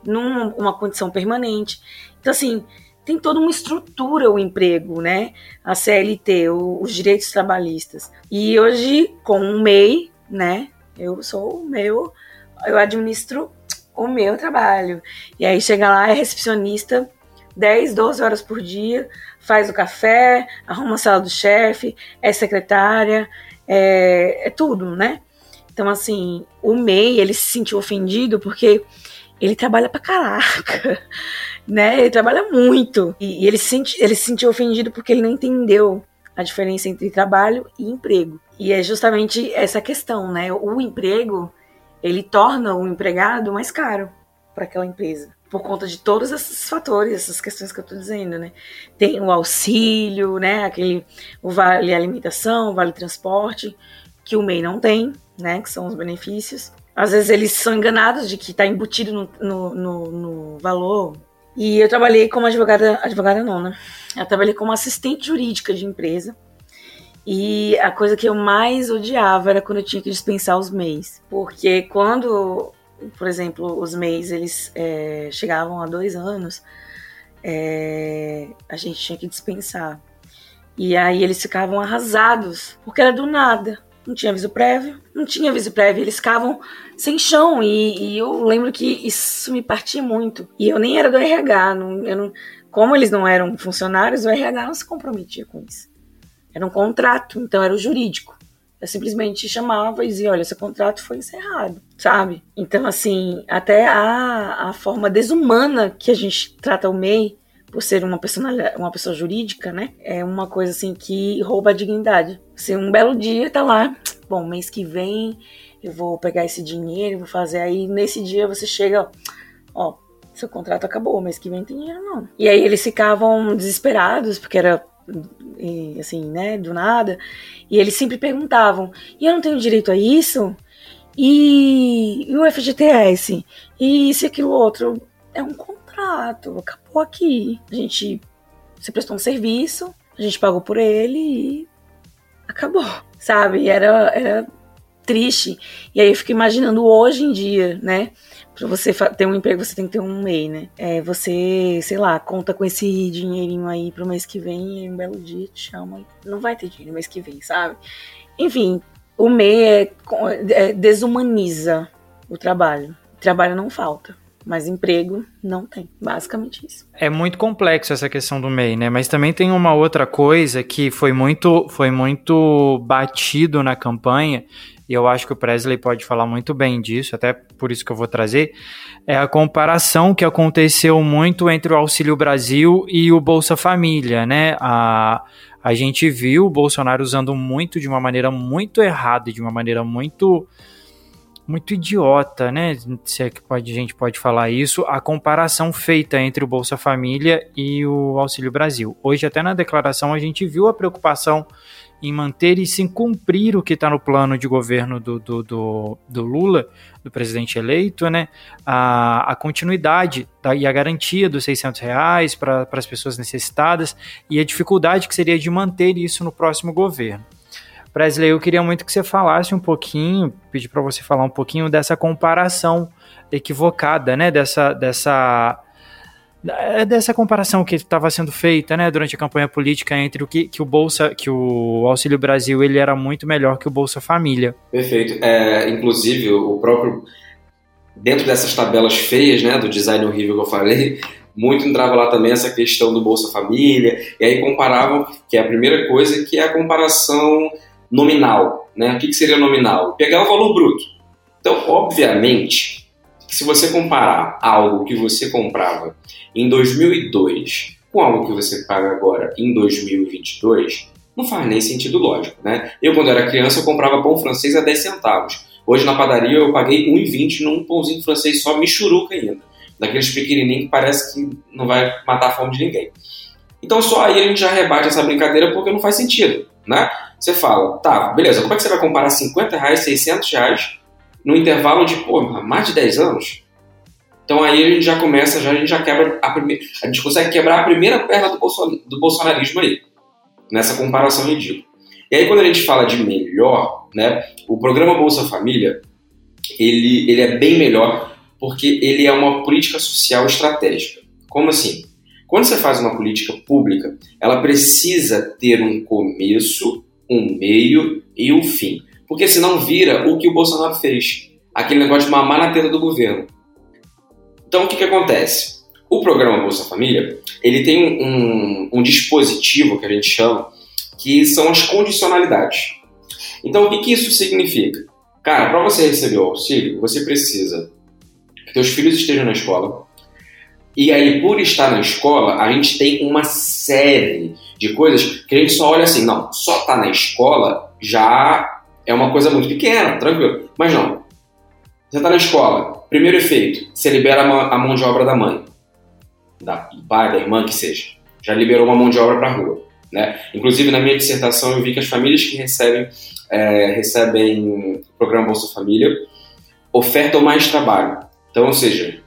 numa condição permanente. Então, assim, tem toda uma estrutura o emprego, né? A CLT, o, os direitos trabalhistas. E hoje, com o MEI, né? Eu sou o meu, eu administro o meu trabalho. E aí chega lá, é recepcionista 10, 12 horas por dia, faz o café, arruma a sala do chefe, é secretária, é, é tudo, né? Então, assim, o MEI, ele se sentiu ofendido porque ele trabalha pra caraca, né? Ele trabalha muito. E, e ele, se senti, ele se sentiu ofendido porque ele não entendeu a diferença entre trabalho e emprego. E é justamente essa questão, né? O emprego, ele torna o empregado mais caro para aquela empresa por conta de todos esses fatores, essas questões que eu estou dizendo, né? Tem o auxílio, né? Aquele o vale alimentação, o vale transporte, que o MEI não tem, né? Que são os benefícios. Às vezes eles são enganados de que está embutido no, no, no, no, valor. E eu trabalhei como advogada, advogada não, né? Eu trabalhei como assistente jurídica de empresa. E a coisa que eu mais odiava era quando eu tinha que dispensar os MEIs. Porque quando por exemplo, os MEIs, eles é, chegavam a dois anos, é, a gente tinha que dispensar. E aí eles ficavam arrasados, porque era do nada. Não tinha aviso prévio, não tinha aviso prévio, eles ficavam sem chão. E, e eu lembro que isso me partia muito. E eu nem era do RH, não, não, como eles não eram funcionários, o RH não se comprometia com isso. Era um contrato, então era o jurídico. Eu simplesmente chamava e dizia: olha, esse contrato foi encerrado, sabe? Então, assim, até a, a forma desumana que a gente trata o MEI, por ser uma, uma pessoa jurídica, né? É uma coisa assim que rouba a dignidade. Você um belo dia tá lá, bom, mês que vem eu vou pegar esse dinheiro, vou fazer aí. Nesse dia você chega, ó, seu contrato acabou, mês que vem tem dinheiro não. E aí eles ficavam desesperados, porque era assim, né, do nada. E eles sempre perguntavam: e eu não tenho direito a isso? E, e o FGTS? E isso e aquilo outro? É um contrato, acabou aqui. A gente se prestou um serviço, a gente pagou por ele e acabou, sabe? Era, era triste. E aí eu fico imaginando hoje em dia, né? Pra você ter um emprego, você tem que ter um MEI, né? É, você, sei lá, conta com esse dinheirinho aí pro mês que vem e um belo dia te chama. Não vai ter dinheiro no mês que vem, sabe? Enfim, o MEI é, é, desumaniza o trabalho. Trabalho não falta. Mas emprego não tem, basicamente isso. É muito complexo essa questão do MEI, né? Mas também tem uma outra coisa que foi muito, foi muito batido na campanha, e eu acho que o Presley pode falar muito bem disso, até por isso que eu vou trazer, é a comparação que aconteceu muito entre o Auxílio Brasil e o Bolsa Família, né? A, a gente viu o Bolsonaro usando muito de uma maneira muito errada, de uma maneira muito muito idiota, né? Se é que pode, a gente pode falar isso, a comparação feita entre o Bolsa Família e o Auxílio Brasil. Hoje, até na declaração, a gente viu a preocupação em manter e sim cumprir o que está no plano de governo do, do, do, do, Lula, do presidente eleito, né? A, a continuidade da, e a garantia dos 600 reais para as pessoas necessitadas e a dificuldade que seria de manter isso no próximo governo. Presley, eu queria muito que você falasse um pouquinho, pedir para você falar um pouquinho dessa comparação equivocada, né? Dessa, dessa é dessa comparação que estava sendo feita, né, durante a campanha política entre o que, que o Bolsa, que o Auxílio Brasil, ele era muito melhor que o Bolsa Família. Perfeito. É, inclusive, o próprio dentro dessas tabelas feias, né, do design horrível que eu falei, muito entrava lá também essa questão do Bolsa Família, e aí comparavam, que é a primeira coisa, que é a comparação nominal, né? O que, que seria nominal? Pegar o valor bruto. Então, obviamente, se você comparar algo que você comprava em 2002 com algo que você paga agora em 2022, não faz nem sentido lógico, né? Eu, quando era criança, eu comprava pão francês a 10 centavos. Hoje, na padaria, eu paguei 1,20 num pãozinho francês só michuruca ainda. Daqueles pequenininhos que parece que não vai matar a fome de ninguém. Então, só aí a gente já rebate essa brincadeira porque não faz sentido, né? Você fala, tá, beleza, como é que você vai comparar 50 reais, 600 reais no intervalo de, pô, mais de 10 anos. Então aí a gente já começa, já, a gente já quebra a primeira. A gente consegue quebrar a primeira perna do, bolson, do bolsonarismo aí, nessa comparação ridícula. E aí quando a gente fala de melhor, né, o programa Bolsa Família, ele, ele é bem melhor porque ele é uma política social estratégica. Como assim? Quando você faz uma política pública, ela precisa ter um começo, um meio e um fim. Porque senão vira o que o Bolsonaro fez. Aquele negócio de mamar na teta do governo. Então o que, que acontece? O programa Bolsa Família, ele tem um, um dispositivo que a gente chama, que são as condicionalidades. Então o que, que isso significa? Cara, para você receber o auxílio, você precisa que seus filhos estejam na escola. E aí, por estar na escola, a gente tem uma série de coisas que a gente só olha assim, não, só tá na escola já é uma coisa muito pequena, tranquilo. Mas não. Você está na escola, primeiro efeito, você libera a mão de obra da mãe, da, pai, da irmã, que seja. Já liberou uma mão de obra para rua. Né? Inclusive, na minha dissertação, eu vi que as famílias que recebem, é, recebem o programa Bolsa Família ofertam mais trabalho. Então, ou seja,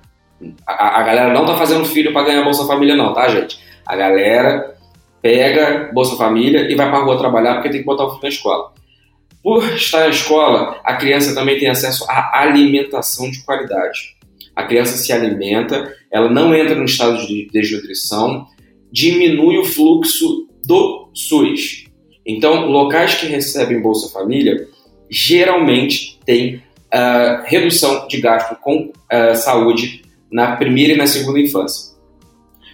a, a galera não está fazendo filho para ganhar Bolsa Família, não, tá, gente? A galera pega Bolsa Família e vai para a rua trabalhar porque tem que botar o filho na escola. Por estar na escola, a criança também tem acesso à alimentação de qualidade. A criança se alimenta, ela não entra no estado de desnutrição, diminui o fluxo do SUS. Então, locais que recebem Bolsa Família geralmente têm uh, redução de gasto com uh, saúde na primeira e na segunda infância.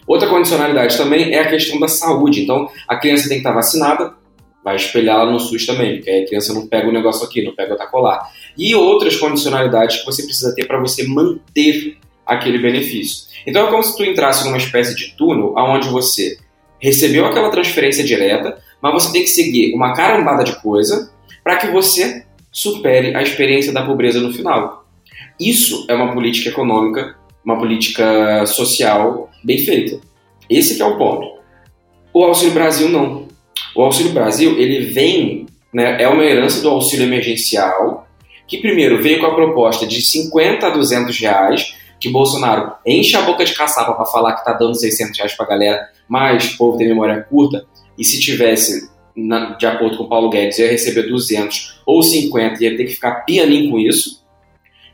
Outra condicionalidade também é a questão da saúde. Então, a criança tem que estar vacinada, vai espelhar lá no SUS também, porque a criança não pega o negócio aqui, não pega o tacolar. E outras condicionalidades que você precisa ter para você manter aquele benefício. Então é como se tu entrasse numa espécie de túnel onde você recebeu aquela transferência direta, mas você tem que seguir uma carambada de coisa para que você supere a experiência da pobreza no final. Isso é uma política econômica, uma política social bem feita. Esse é o ponto. O Auxílio Brasil não. O Auxílio Brasil, ele vem, né, é uma herança do auxílio emergencial, que primeiro veio com a proposta de 50 a 200 reais, que Bolsonaro enche a boca de caçapa para falar que está dando 600 reais para a galera, mas o povo tem memória curta, e se tivesse, na, de acordo com o Paulo Guedes, ia receber 200 ou 50, ia ter que ficar pianinho com isso.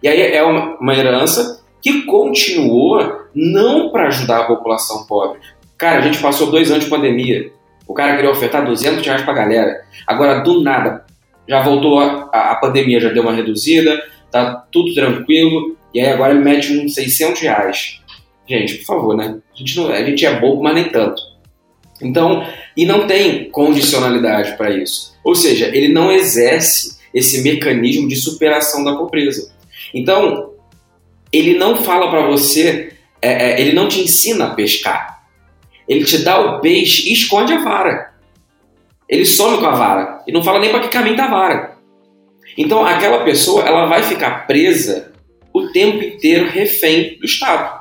E aí é uma, uma herança que continuou não para ajudar a população pobre. Cara, a gente passou dois anos de pandemia. O cara queria ofertar 200 reais pra galera. Agora, do nada, já voltou a, a, a pandemia, já deu uma reduzida, tá tudo tranquilo, e aí agora ele mete uns 600 reais. Gente, por favor, né? A gente, não, a gente é bobo, mas nem tanto. Então, e não tem condicionalidade para isso. Ou seja, ele não exerce esse mecanismo de superação da pobreza. Então, ele não fala para você, é, é, ele não te ensina a pescar. Ele te dá o peixe e esconde a vara. Ele some com a vara e não fala nem para que caminho tá a vara. Então aquela pessoa ela vai ficar presa o tempo inteiro refém do Estado.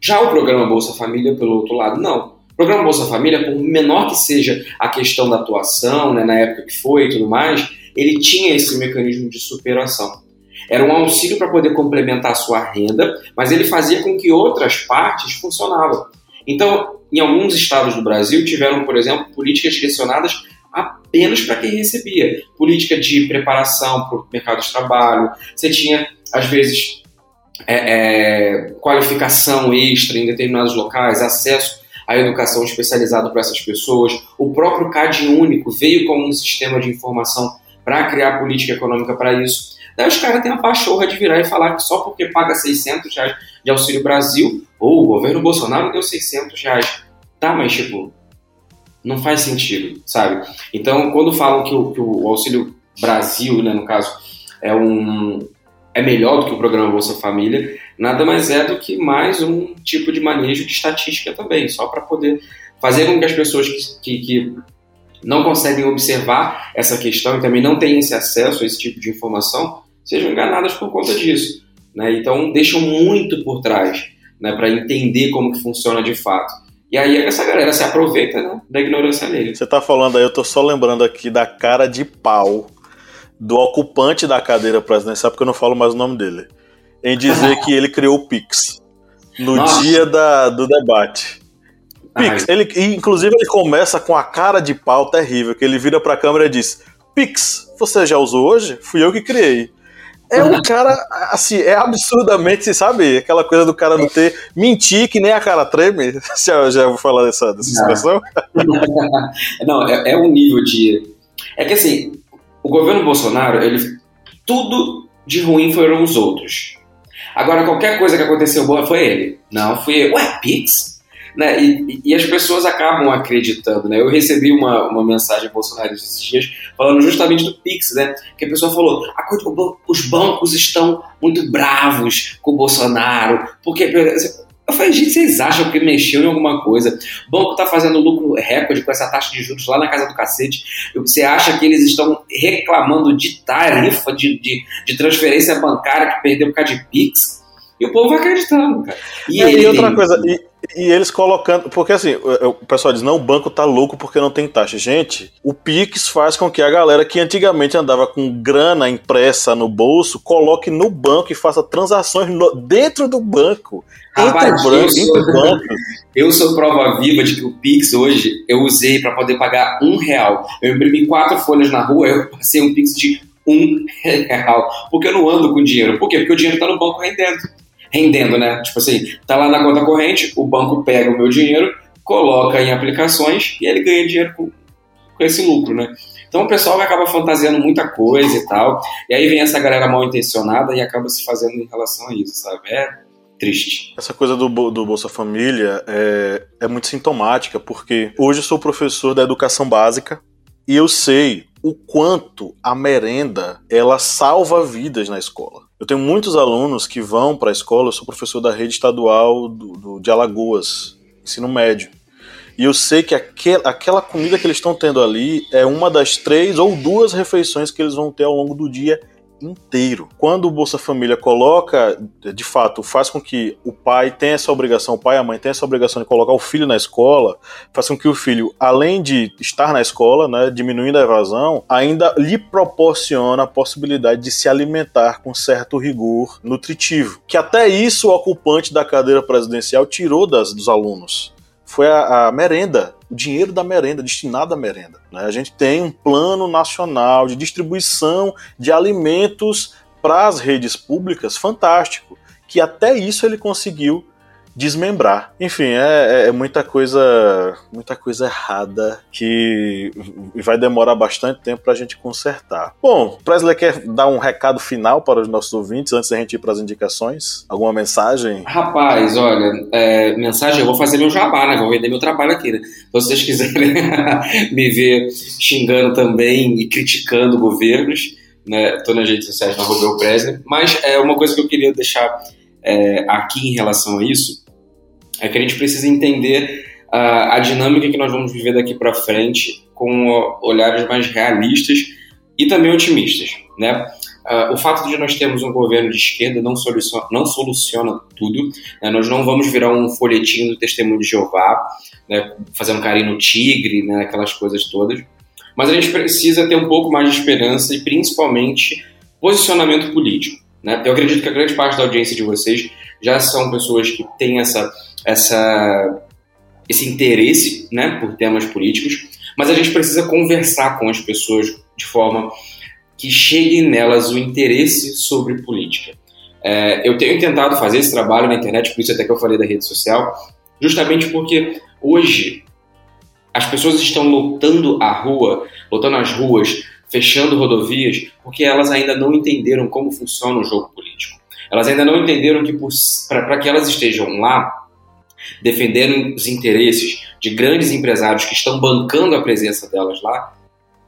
Já o programa Bolsa Família, pelo outro lado, não. programa Bolsa Família, por menor que seja a questão da atuação, né, na época que foi e tudo mais, ele tinha esse mecanismo de superação. Era um auxílio para poder complementar a sua renda, mas ele fazia com que outras partes funcionavam. Então, em alguns estados do Brasil, tiveram, por exemplo, políticas direcionadas apenas para quem recebia. Política de preparação para o mercado de trabalho. Você tinha, às vezes, é, é, qualificação extra em determinados locais, acesso à educação especializada para essas pessoas. O próprio CAD único veio como um sistema de informação para criar política econômica para isso. Daí os caras têm a pachorra de virar e falar que só porque paga 600 reais de Auxílio Brasil, ou o governo Bolsonaro deu 600 reais. Tá, mas tipo, não faz sentido, sabe? Então, quando falam que o, que o Auxílio Brasil, né, no caso, é um é melhor do que o programa Bolsa Família, nada mais é do que mais um tipo de manejo de estatística também, só para poder fazer com que as pessoas que, que, que, não conseguem observar essa questão e também não têm esse acesso a esse tipo de informação sejam enganadas por conta disso. Né? Então, deixam muito por trás né, para entender como que funciona de fato. E aí essa galera se aproveita né, da ignorância dele. Você tá falando aí, eu tô só lembrando aqui da cara de pau do ocupante da cadeira presidencial, porque eu não falo mais o nome dele, em dizer que ele criou o Pix no Nossa. dia da, do debate. Pix, ele, inclusive ele começa com a cara de pau terrível, que ele vira pra câmera e diz: Pix, você já usou hoje? Fui eu que criei. É um cara, assim, é absurdamente, sabe? Aquela coisa do cara não ter mentir que nem a cara treme. Já, já vou falar dessa, dessa expressão? não, é, é um nível de. É que assim, o governo Bolsonaro, ele tudo de ruim foram os outros. Agora, qualquer coisa que aconteceu boa foi ele. Não, eu. Ué, Pix? Né? E, e, as pessoas acabam acreditando, né? Eu recebi uma, uma mensagem Bolsonaro esses dias falando justamente do Pix, né? Que a pessoa falou: os bancos estão muito bravos com o Bolsonaro, porque eu falei, gente, vocês acham que mexeu em alguma coisa? O banco está fazendo lucro recorde com essa taxa de juros lá na casa do cacete. Você acha que eles estão reclamando de tarifa, de, de, de transferência bancária que perdeu por causa de Pix? E o povo vai acreditando, cara. E, é, e outra coisa, e, e, eles colocando. Porque assim, o, pessoal diz: não, o banco tá louco porque não tem taxa. Gente, o Pix faz com que a galera que antigamente andava com grana impressa no bolso coloque no banco e faça transações no, dentro do banco. Rapaz, entre, eu, sou, eu sou prova viva de que o Pix hoje eu usei para poder pagar um real. Eu imprimi quatro folhas na rua, eu passei um Pix de um real. Porque eu não ando com dinheiro. Por quê? Porque o dinheiro está no banco rendendo rendendo, né? Tipo assim, tá lá na conta corrente, o banco pega o meu dinheiro, coloca em aplicações e ele ganha dinheiro com, com esse lucro, né? Então o pessoal acaba fantasiando muita coisa e tal, e aí vem essa galera mal intencionada e acaba se fazendo em relação a isso, sabe? É triste. Essa coisa do, do Bolsa Família é, é muito sintomática, porque hoje eu sou professor da educação básica e eu sei o quanto a merenda ela salva vidas na escola. Eu tenho muitos alunos que vão para a escola, eu sou professor da rede estadual do, do, de Alagoas, ensino médio. E eu sei que aquel, aquela comida que eles estão tendo ali é uma das três ou duas refeições que eles vão ter ao longo do dia inteiro. Quando o Bolsa Família coloca, de fato, faz com que o pai tenha essa obrigação, o pai e a mãe tenham essa obrigação de colocar o filho na escola, faz com que o filho, além de estar na escola, né, diminuindo a evasão, ainda lhe proporciona a possibilidade de se alimentar com certo rigor nutritivo. Que até isso o ocupante da cadeira presidencial tirou das, dos alunos. Foi a, a merenda o dinheiro da merenda, destinado à merenda. Né? A gente tem um plano nacional de distribuição de alimentos para as redes públicas fantástico, que até isso ele conseguiu desmembrar. Enfim, é, é, é, muita coisa, muita coisa errada que vai demorar bastante tempo para a gente consertar. Bom, Presley quer dar um recado final para os nossos ouvintes antes da gente ir para as indicações? Alguma mensagem? Rapaz, olha, é, mensagem, eu vou fazer meu jabá, né? Vou vender meu trabalho aqui, né? Se vocês quiserem me ver xingando também e criticando governos, né? Tô nas redes sociais na Rubel Presley, mas é uma coisa que eu queria deixar é, aqui em relação a isso é que a gente precisa entender uh, a dinâmica que nós vamos viver daqui para frente com olhares mais realistas e também otimistas, né? Uh, o fato de nós termos um governo de esquerda não soluciona, não soluciona tudo. Né? Nós não vamos virar um folhetinho do Testemunho de Jeová, né? fazendo carinho no tigre, né? aquelas coisas todas. Mas a gente precisa ter um pouco mais de esperança e principalmente posicionamento político. Né? Eu acredito que a grande parte da audiência de vocês já são pessoas que têm essa, essa, esse interesse né, por temas políticos, mas a gente precisa conversar com as pessoas de forma que chegue nelas o interesse sobre política. É, eu tenho tentado fazer esse trabalho na internet, por isso até que eu falei da rede social, justamente porque hoje as pessoas estão lotando a rua, lotando as ruas, fechando rodovias, porque elas ainda não entenderam como funciona o jogo político. Elas ainda não entenderam que para que elas estejam lá, defendendo os interesses de grandes empresários que estão bancando a presença delas lá,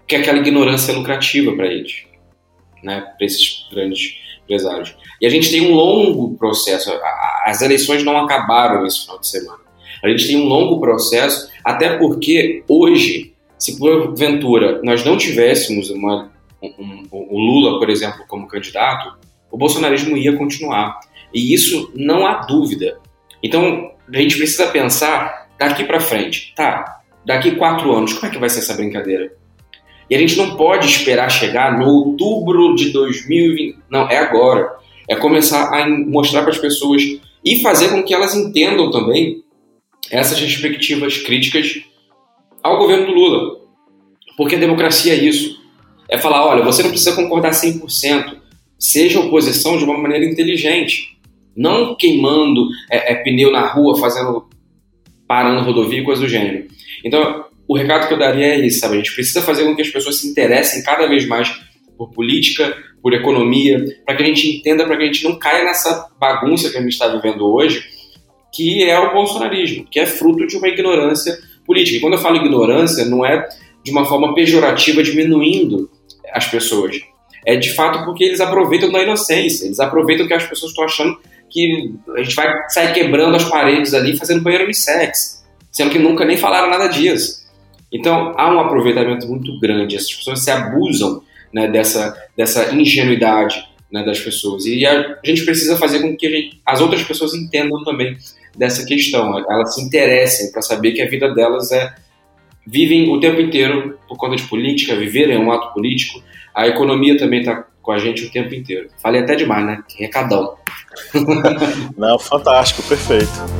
que aquela ignorância é lucrativa para eles, né, para esses grandes empresários. E a gente tem um longo processo, as eleições não acabaram esse final de semana. A gente tem um longo processo, até porque hoje, se porventura nós não tivéssemos um, um, o Lula, por exemplo, como candidato, o bolsonarismo ia continuar. E isso não há dúvida. Então, a gente precisa pensar daqui para frente. Tá, daqui quatro anos, como é que vai ser essa brincadeira? E a gente não pode esperar chegar no outubro de 2020. Não, é agora. É começar a mostrar para as pessoas e fazer com que elas entendam também essas respectivas críticas ao governo do Lula. Porque a democracia é isso. É falar, olha, você não precisa concordar 100%. Seja oposição de uma maneira inteligente. Não queimando é, é, pneu na rua, fazendo parando rodovia e coisa do gênero. Então, o recado que eu daria é isso, sabe? A gente precisa fazer com que as pessoas se interessem cada vez mais por política, por economia, para que a gente entenda, para que a gente não caia nessa bagunça que a gente está vivendo hoje, que é o bolsonarismo, que é fruto de uma ignorância política. E quando eu falo ignorância, não é de uma forma pejorativa diminuindo as pessoas. É de fato porque eles aproveitam da inocência, eles aproveitam que as pessoas estão achando que a gente vai sair quebrando as paredes ali fazendo banheiro unissex, sendo que nunca nem falaram nada disso. Então, há um aproveitamento muito grande, essas pessoas se abusam né, dessa, dessa ingenuidade né, das pessoas. E a gente precisa fazer com que gente, as outras pessoas entendam também dessa questão, elas se interessem para saber que a vida delas é. vivem o tempo inteiro por conta de política, viver é um ato político, a economia também está com a gente o tempo inteiro. Falei até demais, né? Recadão. Não, fantástico, perfeito.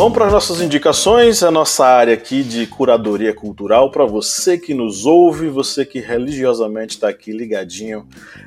Vamos para as nossas indicações, a nossa área aqui de curadoria cultural. Para você que nos ouve, você que religiosamente está aqui ligadinho,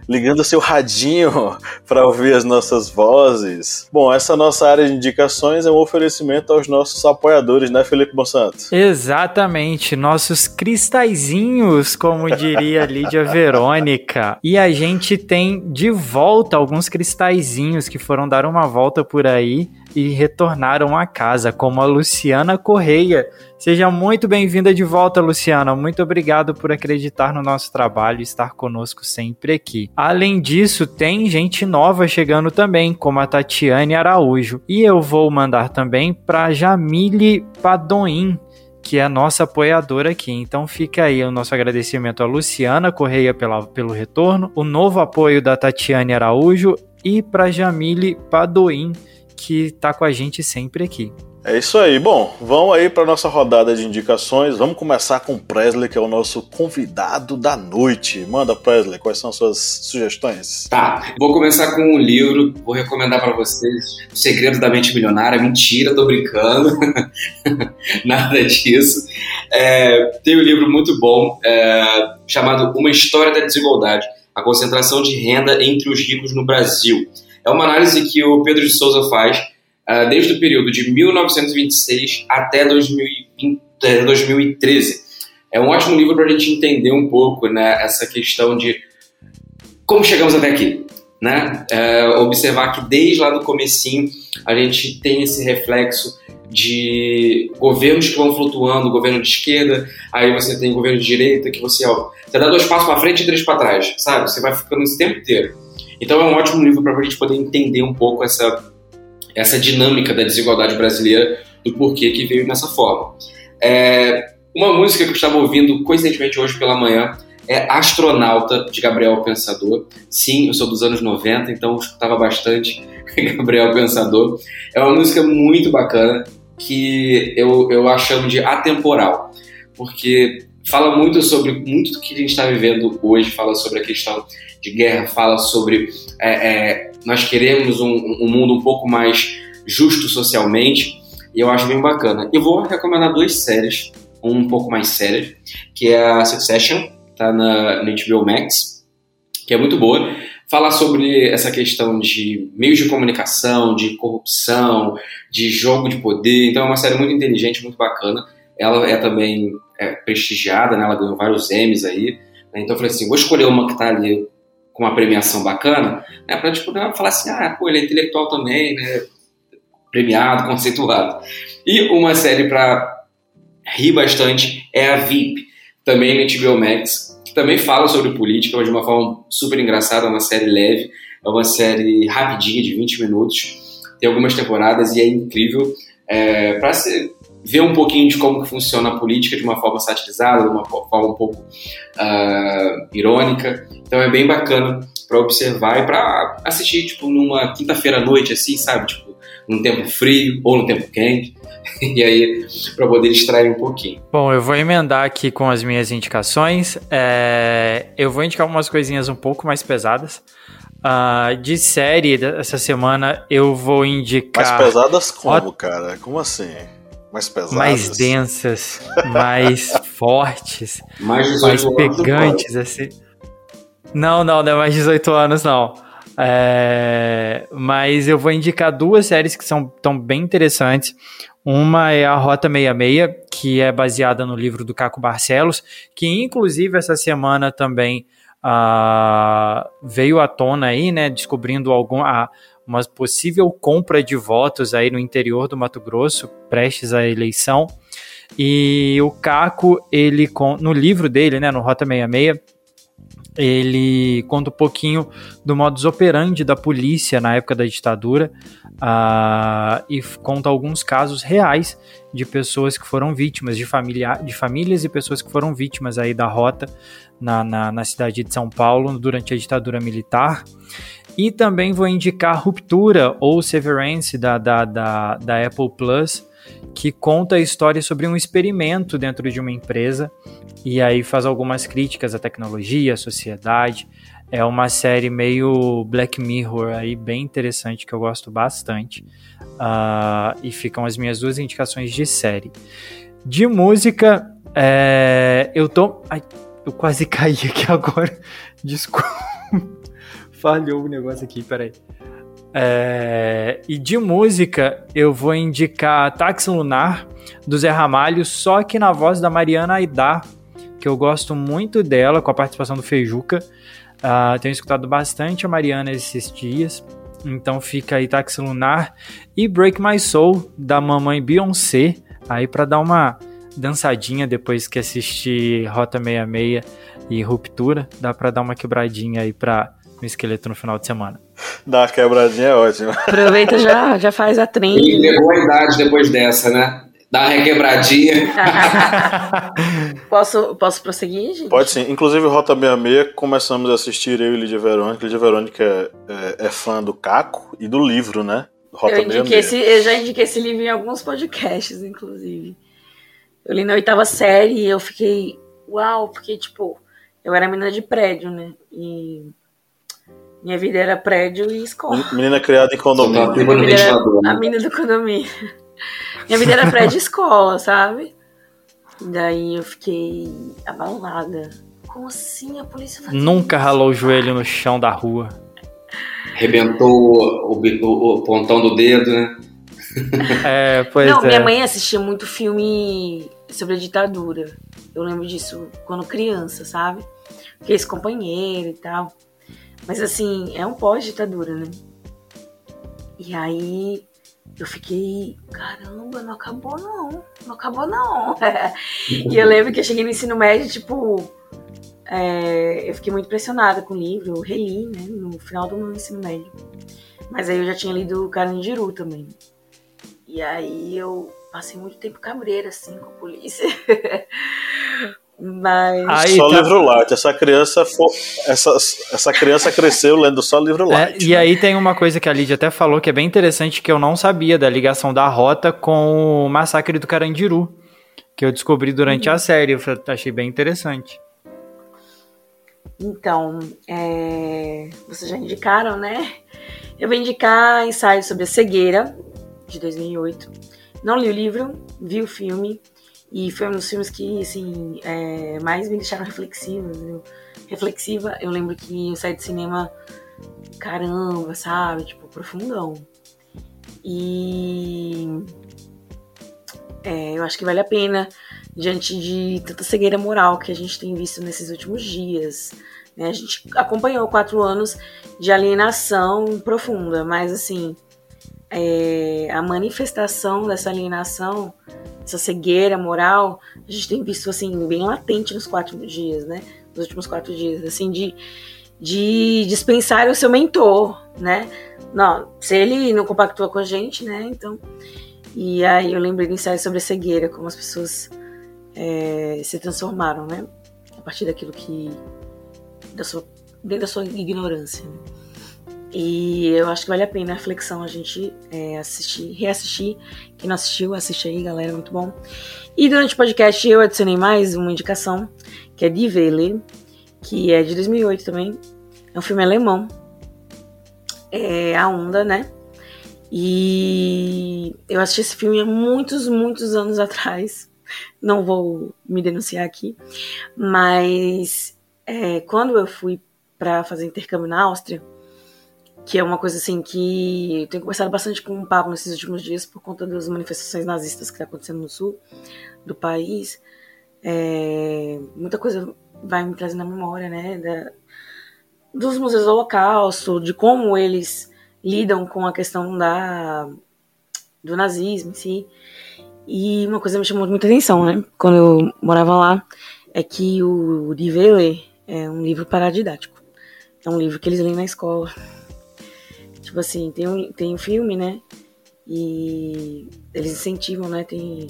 ligando seu radinho para ouvir as nossas vozes. Bom, essa nossa área de indicações é um oferecimento aos nossos apoiadores, né, Felipe Monsanto? Exatamente, nossos cristalzinhos, como diria Lídia Verônica. E a gente tem de volta alguns cristalzinhos que foram dar uma volta por aí e retornaram a casa, como a Luciana Correia. Seja muito bem-vinda de volta, Luciana. Muito obrigado por acreditar no nosso trabalho e estar conosco sempre aqui. Além disso, tem gente nova chegando também, como a Tatiane Araújo. E eu vou mandar também para Jamile Padoim que é a nossa apoiadora aqui. Então fica aí o nosso agradecimento a Luciana Correia pela, pelo retorno, o novo apoio da Tatiane Araújo e para Jamile Padoim que tá com a gente sempre aqui. É isso aí. Bom, vamos aí para nossa rodada de indicações. Vamos começar com o Presley, que é o nosso convidado da noite. Manda, Presley, quais são as suas sugestões? Tá, vou começar com um livro, vou recomendar para vocês O Segredo da Mente Milionária. Mentira, tô brincando. Nada disso. É, tem um livro muito bom é, chamado Uma História da Desigualdade A Concentração de Renda entre os Ricos no Brasil. É uma análise que o Pedro de Souza faz uh, desde o período de 1926 até 2020, 2013. É um ótimo livro para a gente entender um pouco né, essa questão de como chegamos até aqui. Né? É, observar que desde lá do comecinho a gente tem esse reflexo de governos que vão flutuando, governo de esquerda, aí você tem governo de direita, que você, ó, você dá dois passos para frente e três para trás, sabe? Você vai ficando esse tempo inteiro. Então é um ótimo livro para a gente poder entender um pouco essa essa dinâmica da desigualdade brasileira, do porquê que veio dessa forma. É, uma música que eu estava ouvindo coincidentemente hoje pela manhã é Astronauta, de Gabriel Pensador. Sim, eu sou dos anos 90, então escutava bastante Gabriel Pensador. É uma música muito bacana que eu, eu a chamo de atemporal, porque fala muito sobre muito do que a gente está vivendo hoje, fala sobre a questão de guerra, fala sobre é, é, nós queremos um, um, mundo um pouco mais justo socialmente, e eu acho bem bacana. Eu vou recomendar duas séries, uma um pouco mais séria, que é a Succession, tá na, na HBO Max, que é muito boa. Fala sobre essa questão de meios de comunicação, de corrupção, de jogo de poder. Então é uma série muito inteligente, muito bacana. Ela é também é, prestigiada, né? ela ganhou vários Emmys aí. Né? Então eu falei assim, vou escolher uma que está ali com uma premiação bacana, né, para tipo, falar assim, ah, pô, ele é intelectual também, né, premiado, conceituado. E uma série para rir bastante é a VIP, também no HBO Max, que também fala sobre política, mas de uma forma super engraçada, é uma série leve, é uma série rapidinha, de 20 minutos, tem algumas temporadas e é incrível. É, para ver um pouquinho de como funciona a política de uma forma satirizada, de uma forma um pouco uh, irônica. Então é bem bacana para observar e para assistir tipo numa quinta-feira à noite assim, sabe, tipo num tempo frio ou num tempo quente. e aí para poder distrair um pouquinho. Bom, eu vou emendar aqui com as minhas indicações. É... Eu vou indicar umas coisinhas um pouco mais pesadas. Uh, de série essa semana eu vou indicar. Mais pesadas como, cara? Como assim? Mais pesadas. Mais densas, mais fortes, mais, mais pegantes, assim. Não, não, não é mais 18 anos, não. É... Mas eu vou indicar duas séries que são tão bem interessantes. Uma é a Rota 66, que é baseada no livro do Caco Barcelos, que inclusive essa semana também uh, veio à tona aí, né, descobrindo algum, uh, uma possível compra de votos aí no interior do Mato Grosso, prestes à eleição. E o Caco, ele no livro dele, né, no Rota 66, ele conta um pouquinho do modus operandi da polícia na época da ditadura uh, e conta alguns casos reais de pessoas que foram vítimas, de, de famílias e pessoas que foram vítimas aí da rota na, na, na cidade de São Paulo durante a ditadura militar. E também vou indicar Ruptura ou Severance da, da, da, da Apple Plus, que conta a história sobre um experimento dentro de uma empresa e aí faz algumas críticas à tecnologia, à sociedade. É uma série meio Black Mirror aí, bem interessante, que eu gosto bastante. Uh, e ficam as minhas duas indicações de série. De música, é, eu tô. Ai, eu quase caí aqui agora. Desculpa. Falhou o negócio aqui, peraí. É, e de música, eu vou indicar Táxi Lunar, do Zé Ramalho, só que na voz da Mariana Aidar, que eu gosto muito dela, com a participação do Feijuca. Uh, tenho escutado bastante a Mariana esses dias. Então fica aí Táxi Lunar e Break My Soul, da mamãe Beyoncé, aí para dar uma dançadinha depois que assistir Rota 66 e Ruptura, dá para dar uma quebradinha aí para no esqueleto no final de semana. Dar uma quebradinha é ótimo. Aproveita já, já faz a trend. Ele levou a idade depois dessa, né? Dá uma requebradinha. posso, posso prosseguir, gente? Pode sim. Inclusive, Rota 66, começamos a assistir eu e Lidia Verônica. Lidia Verônica é, é, é fã do Caco e do livro, né? Rota eu, indiquei esse, eu já indiquei esse livro em alguns podcasts, inclusive. Eu li na oitava série e eu fiquei, uau, porque, tipo, eu era menina de prédio, né? E minha vida era prédio e escola. Menina criada em condomínio. Tá era né? a menina do condomínio. Minha vida era prédio e escola, sabe? Daí eu fiquei abalada. Como assim a polícia faz Nunca isso? ralou o joelho no chão da rua. Arrebentou o, o- o pontão do dedo, né? É, pois Não, é. minha mãe assistia muito filme sobre a ditadura. Eu lembro disso quando criança, sabe? Porque esse companheiro e tal. Mas assim, é um pós-ditadura, né? E aí eu fiquei, caramba, não acabou não. Não acabou não. e eu lembro que eu cheguei no ensino médio, tipo. é, eu fiquei muito impressionada com o livro, eu reli, né? No final do meu ensino médio. Mas aí eu já tinha lido Carandiru também. E aí eu passei muito tempo cabreira, assim, com a polícia. Mas. Aí só tá- livro light. Essa criança, fo- essa, essa criança cresceu lendo só livro É, light. e aí tem uma coisa que a Lídia até falou que é bem interessante que eu não sabia da ligação da rota com o massacre do Carandiru, que eu descobri durante a série. Eu achei bem interessante. Então, é, vocês já indicaram, né? Eu vou indicar Ensaio sobre a Cegueira, de 2008. Não li o livro, vi o filme, e foi um dos filmes que, assim, é, mais me deixaram reflexiva, viu? reflexiva. Eu lembro que eu saí do cinema, caramba, sabe? Tipo, profundão. E é, eu acho que vale a pena diante de tanta cegueira moral que a gente tem visto nesses últimos dias. né? A gente acompanhou quatro anos de alienação profunda, mas assim, é, a manifestação dessa alienação, essa cegueira moral, a gente tem visto assim bem latente nos quatro dias, né? Nos últimos quatro dias, assim de de dispensar o seu mentor, né? Não, se ele não compactua com a gente, né? Então, e aí eu lembrei do ensaio sobre a cegueira, como as pessoas é, se transformaram, né? A partir daquilo que. Da sua, da sua ignorância. né? E eu acho que vale a pena a reflexão a gente é, assistir, reassistir. Quem não assistiu, assiste aí, galera, muito bom. E durante o podcast eu adicionei mais uma indicação, que é Die Welle, que é de 2008 também. É um filme alemão. É a Onda, né? E eu assisti esse filme há muitos, muitos anos atrás. Não vou me denunciar aqui, mas é, quando eu fui para fazer intercâmbio na Áustria, que é uma coisa assim que eu tenho conversado bastante com o Pablo nesses últimos dias por conta das manifestações nazistas que está acontecendo no sul do país, é, muita coisa vai me trazendo à memória, né, da, dos museus do Holocausto, de como eles lidam com a questão da do nazismo em si. E uma coisa me chamou muita atenção, né? Quando eu morava lá, é que o Die Welle é um livro paradidático. É um livro que eles leem na escola. Tipo assim, tem um, tem um filme, né? E eles incentivam, né? Tem,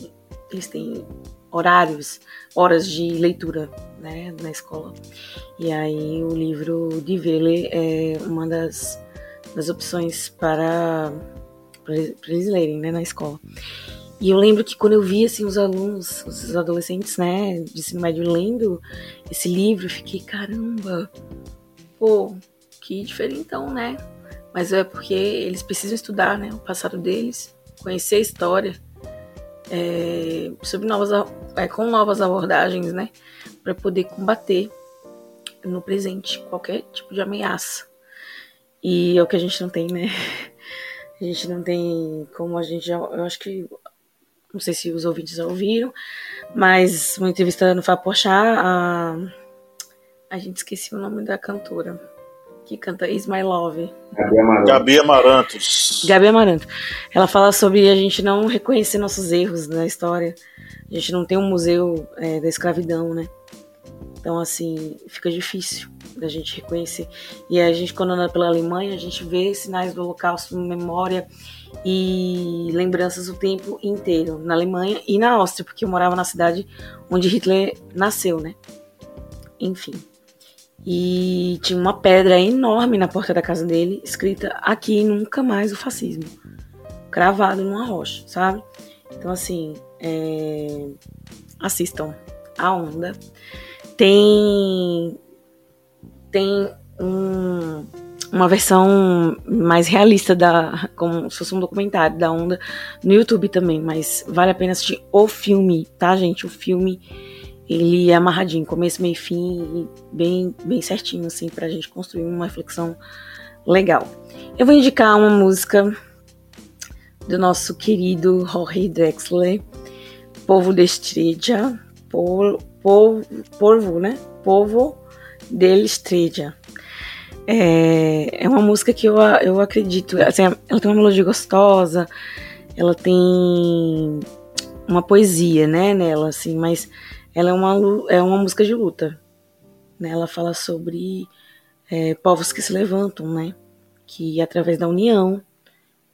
eles têm horários, horas de leitura, né? Na escola. E aí o livro Die Welle é uma das, das opções para, para eles lerem, né? Na escola. E eu lembro que quando eu vi assim, os alunos, os adolescentes, né, de ensino médio lendo esse livro, eu fiquei, caramba, pô, que diferentão, né? Mas é porque eles precisam estudar, né, o passado deles, conhecer a história, é, sobre novas, é, com novas abordagens, né, para poder combater no presente qualquer tipo de ameaça. E é o que a gente não tem, né? A gente não tem como a gente já. Eu acho que não sei se os ouvintes já ouviram, mas uma entrevista no Fábio Porchat, a, a gente esqueci o nome da cantora que canta Is My Love, Gabi Amaral. Gabi Amarantos. Gabi Amaranto. Ela fala sobre a gente não reconhecer nossos erros na história, a gente não tem um museu é, da escravidão, né? Então, assim, fica difícil da gente reconhecer. E a gente, quando anda pela Alemanha, a gente vê sinais do Holocausto, memória e lembranças o tempo inteiro, na Alemanha e na Áustria, porque eu morava na cidade onde Hitler nasceu, né? Enfim. E tinha uma pedra enorme na porta da casa dele, escrita aqui nunca mais o fascismo. cravado numa rocha, sabe? Então, assim, é... assistam a onda. Tem. Tem um, uma versão mais realista da. como se fosse um documentário da onda no YouTube também, mas vale a pena assistir o filme, tá, gente? O filme ele é amarradinho, começo, meio fim, bem, bem certinho, assim, pra gente construir uma reflexão legal. Eu vou indicar uma música do nosso querido Jorge Drexler, Povo de Estrella, Povo, Povo, né? Povo de Estrella. É, é uma música que eu, eu acredito, assim, ela tem uma melodia gostosa, ela tem uma poesia, né, nela, assim, mas ela é uma, é uma música de luta. Né? Ela fala sobre é, povos que se levantam, né? Que através da união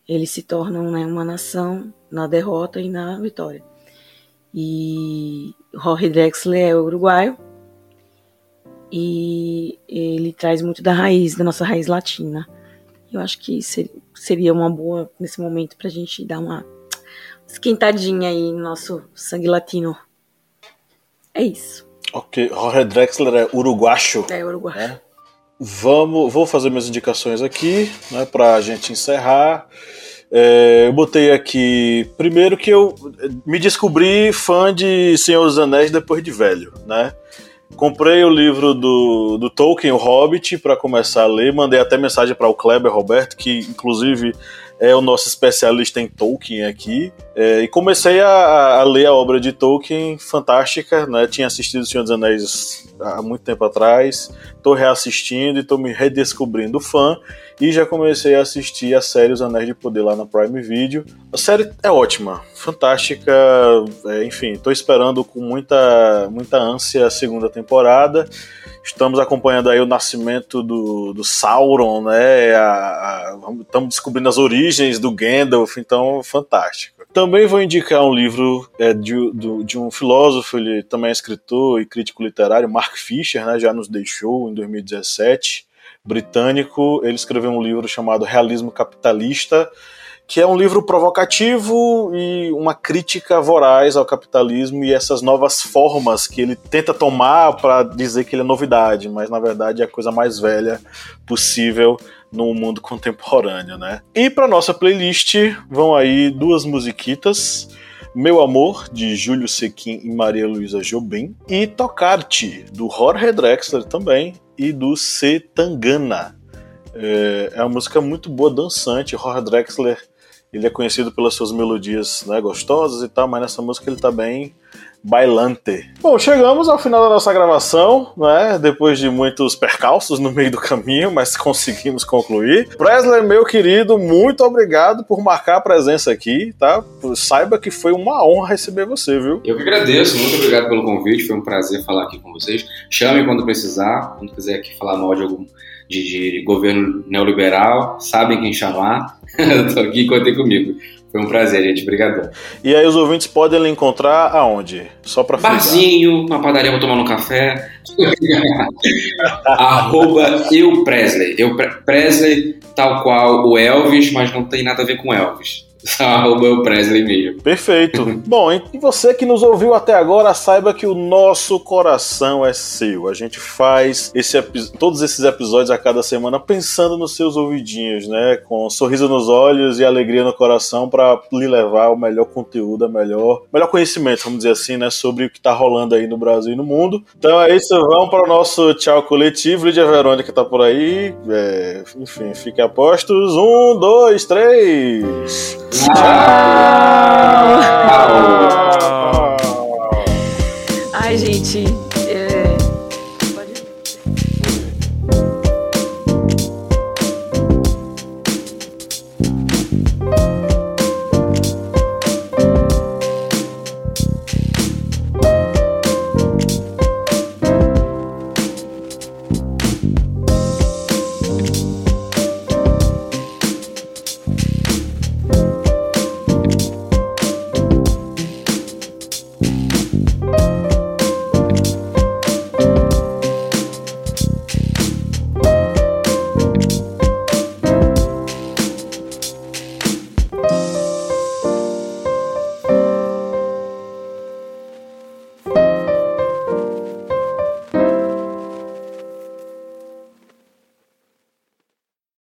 eles se tornam né, uma nação na derrota e na vitória. E Jorge Drexler é uruguaio e ele traz muito da raiz, da nossa raiz latina. Eu acho que seria uma boa nesse momento para a gente dar uma esquentadinha aí no nosso sangue latino. É isso. Ok, Jorge Drexler é uruguacho. É uruguacho. Né? Vamos, vou fazer minhas indicações aqui, né, para a gente encerrar. É, eu botei aqui, primeiro que eu me descobri fã de Senhor dos Anéis depois de velho, né? Comprei o livro do, do Tolkien, o Hobbit, para começar a ler. Mandei até mensagem para o Kleber Roberto, que inclusive é o nosso especialista em Tolkien aqui. É, e comecei a, a, ler a obra de Tolkien, fantástica, né? Tinha assistido O Senhor dos Anéis há muito tempo atrás, tô reassistindo e tô me redescobrindo fã. E já comecei a assistir a série Os Anéis de Poder lá na Prime Video. A série é ótima, fantástica, é, enfim, tô esperando com muita, muita ânsia a segunda temporada. Estamos acompanhando aí o nascimento do, do Sauron, né? Estamos descobrindo as origens do Gandalf, então fantástico. Também vou indicar um livro é, de, do, de um filósofo, ele também é escritor e crítico literário, Mark Fisher, né? Já nos deixou em 2017, britânico. Ele escreveu um livro chamado Realismo Capitalista que é um livro provocativo e uma crítica voraz ao capitalismo e essas novas formas que ele tenta tomar para dizer que ele é novidade, mas na verdade é a coisa mais velha possível no mundo contemporâneo, né? E para nossa playlist vão aí duas musiquitas. Meu Amor, de Júlio Sequin e Maria Luísa Jobim, e Tocarte, do Jorge Drexler também, e do C. Tangana. É, é uma música muito boa, dançante. Jorge Drexler ele é conhecido pelas suas melodias né, gostosas e tal, mas nessa música ele tá bem bailante. Bom, chegamos ao final da nossa gravação, né? Depois de muitos percalços no meio do caminho, mas conseguimos concluir. Presley, meu querido, muito obrigado por marcar a presença aqui, tá? Saiba que foi uma honra receber você, viu? Eu que agradeço, muito obrigado pelo convite, foi um prazer falar aqui com vocês. Chame quando precisar, quando quiser aqui falar mal de algum de, de governo neoliberal, sabem quem chamar. Estou aqui, contei comigo. Foi um prazer, gente. Obrigadão. E aí os ouvintes podem lhe encontrar aonde? Só para Barzinho, uma padaria para tomar um café. Arroba eu Presley. Eu Presley, tal qual o Elvis, mas não tem nada a ver com Elvis. Arroba o Presley mesmo. Perfeito. Bom, e você que nos ouviu até agora, saiba que o nosso coração é seu. A gente faz esse, todos esses episódios a cada semana pensando nos seus ouvidinhos, né? Com um sorriso nos olhos e alegria no coração para lhe levar o melhor conteúdo, o melhor, melhor conhecimento, vamos dizer assim, né? Sobre o que tá rolando aí no Brasil e no mundo. Então é isso, vamos para o nosso tchau coletivo. Lídia Verônica tá por aí. É, enfim, fiquem apostos. Um, dois, três. Tchau! Ai, gente.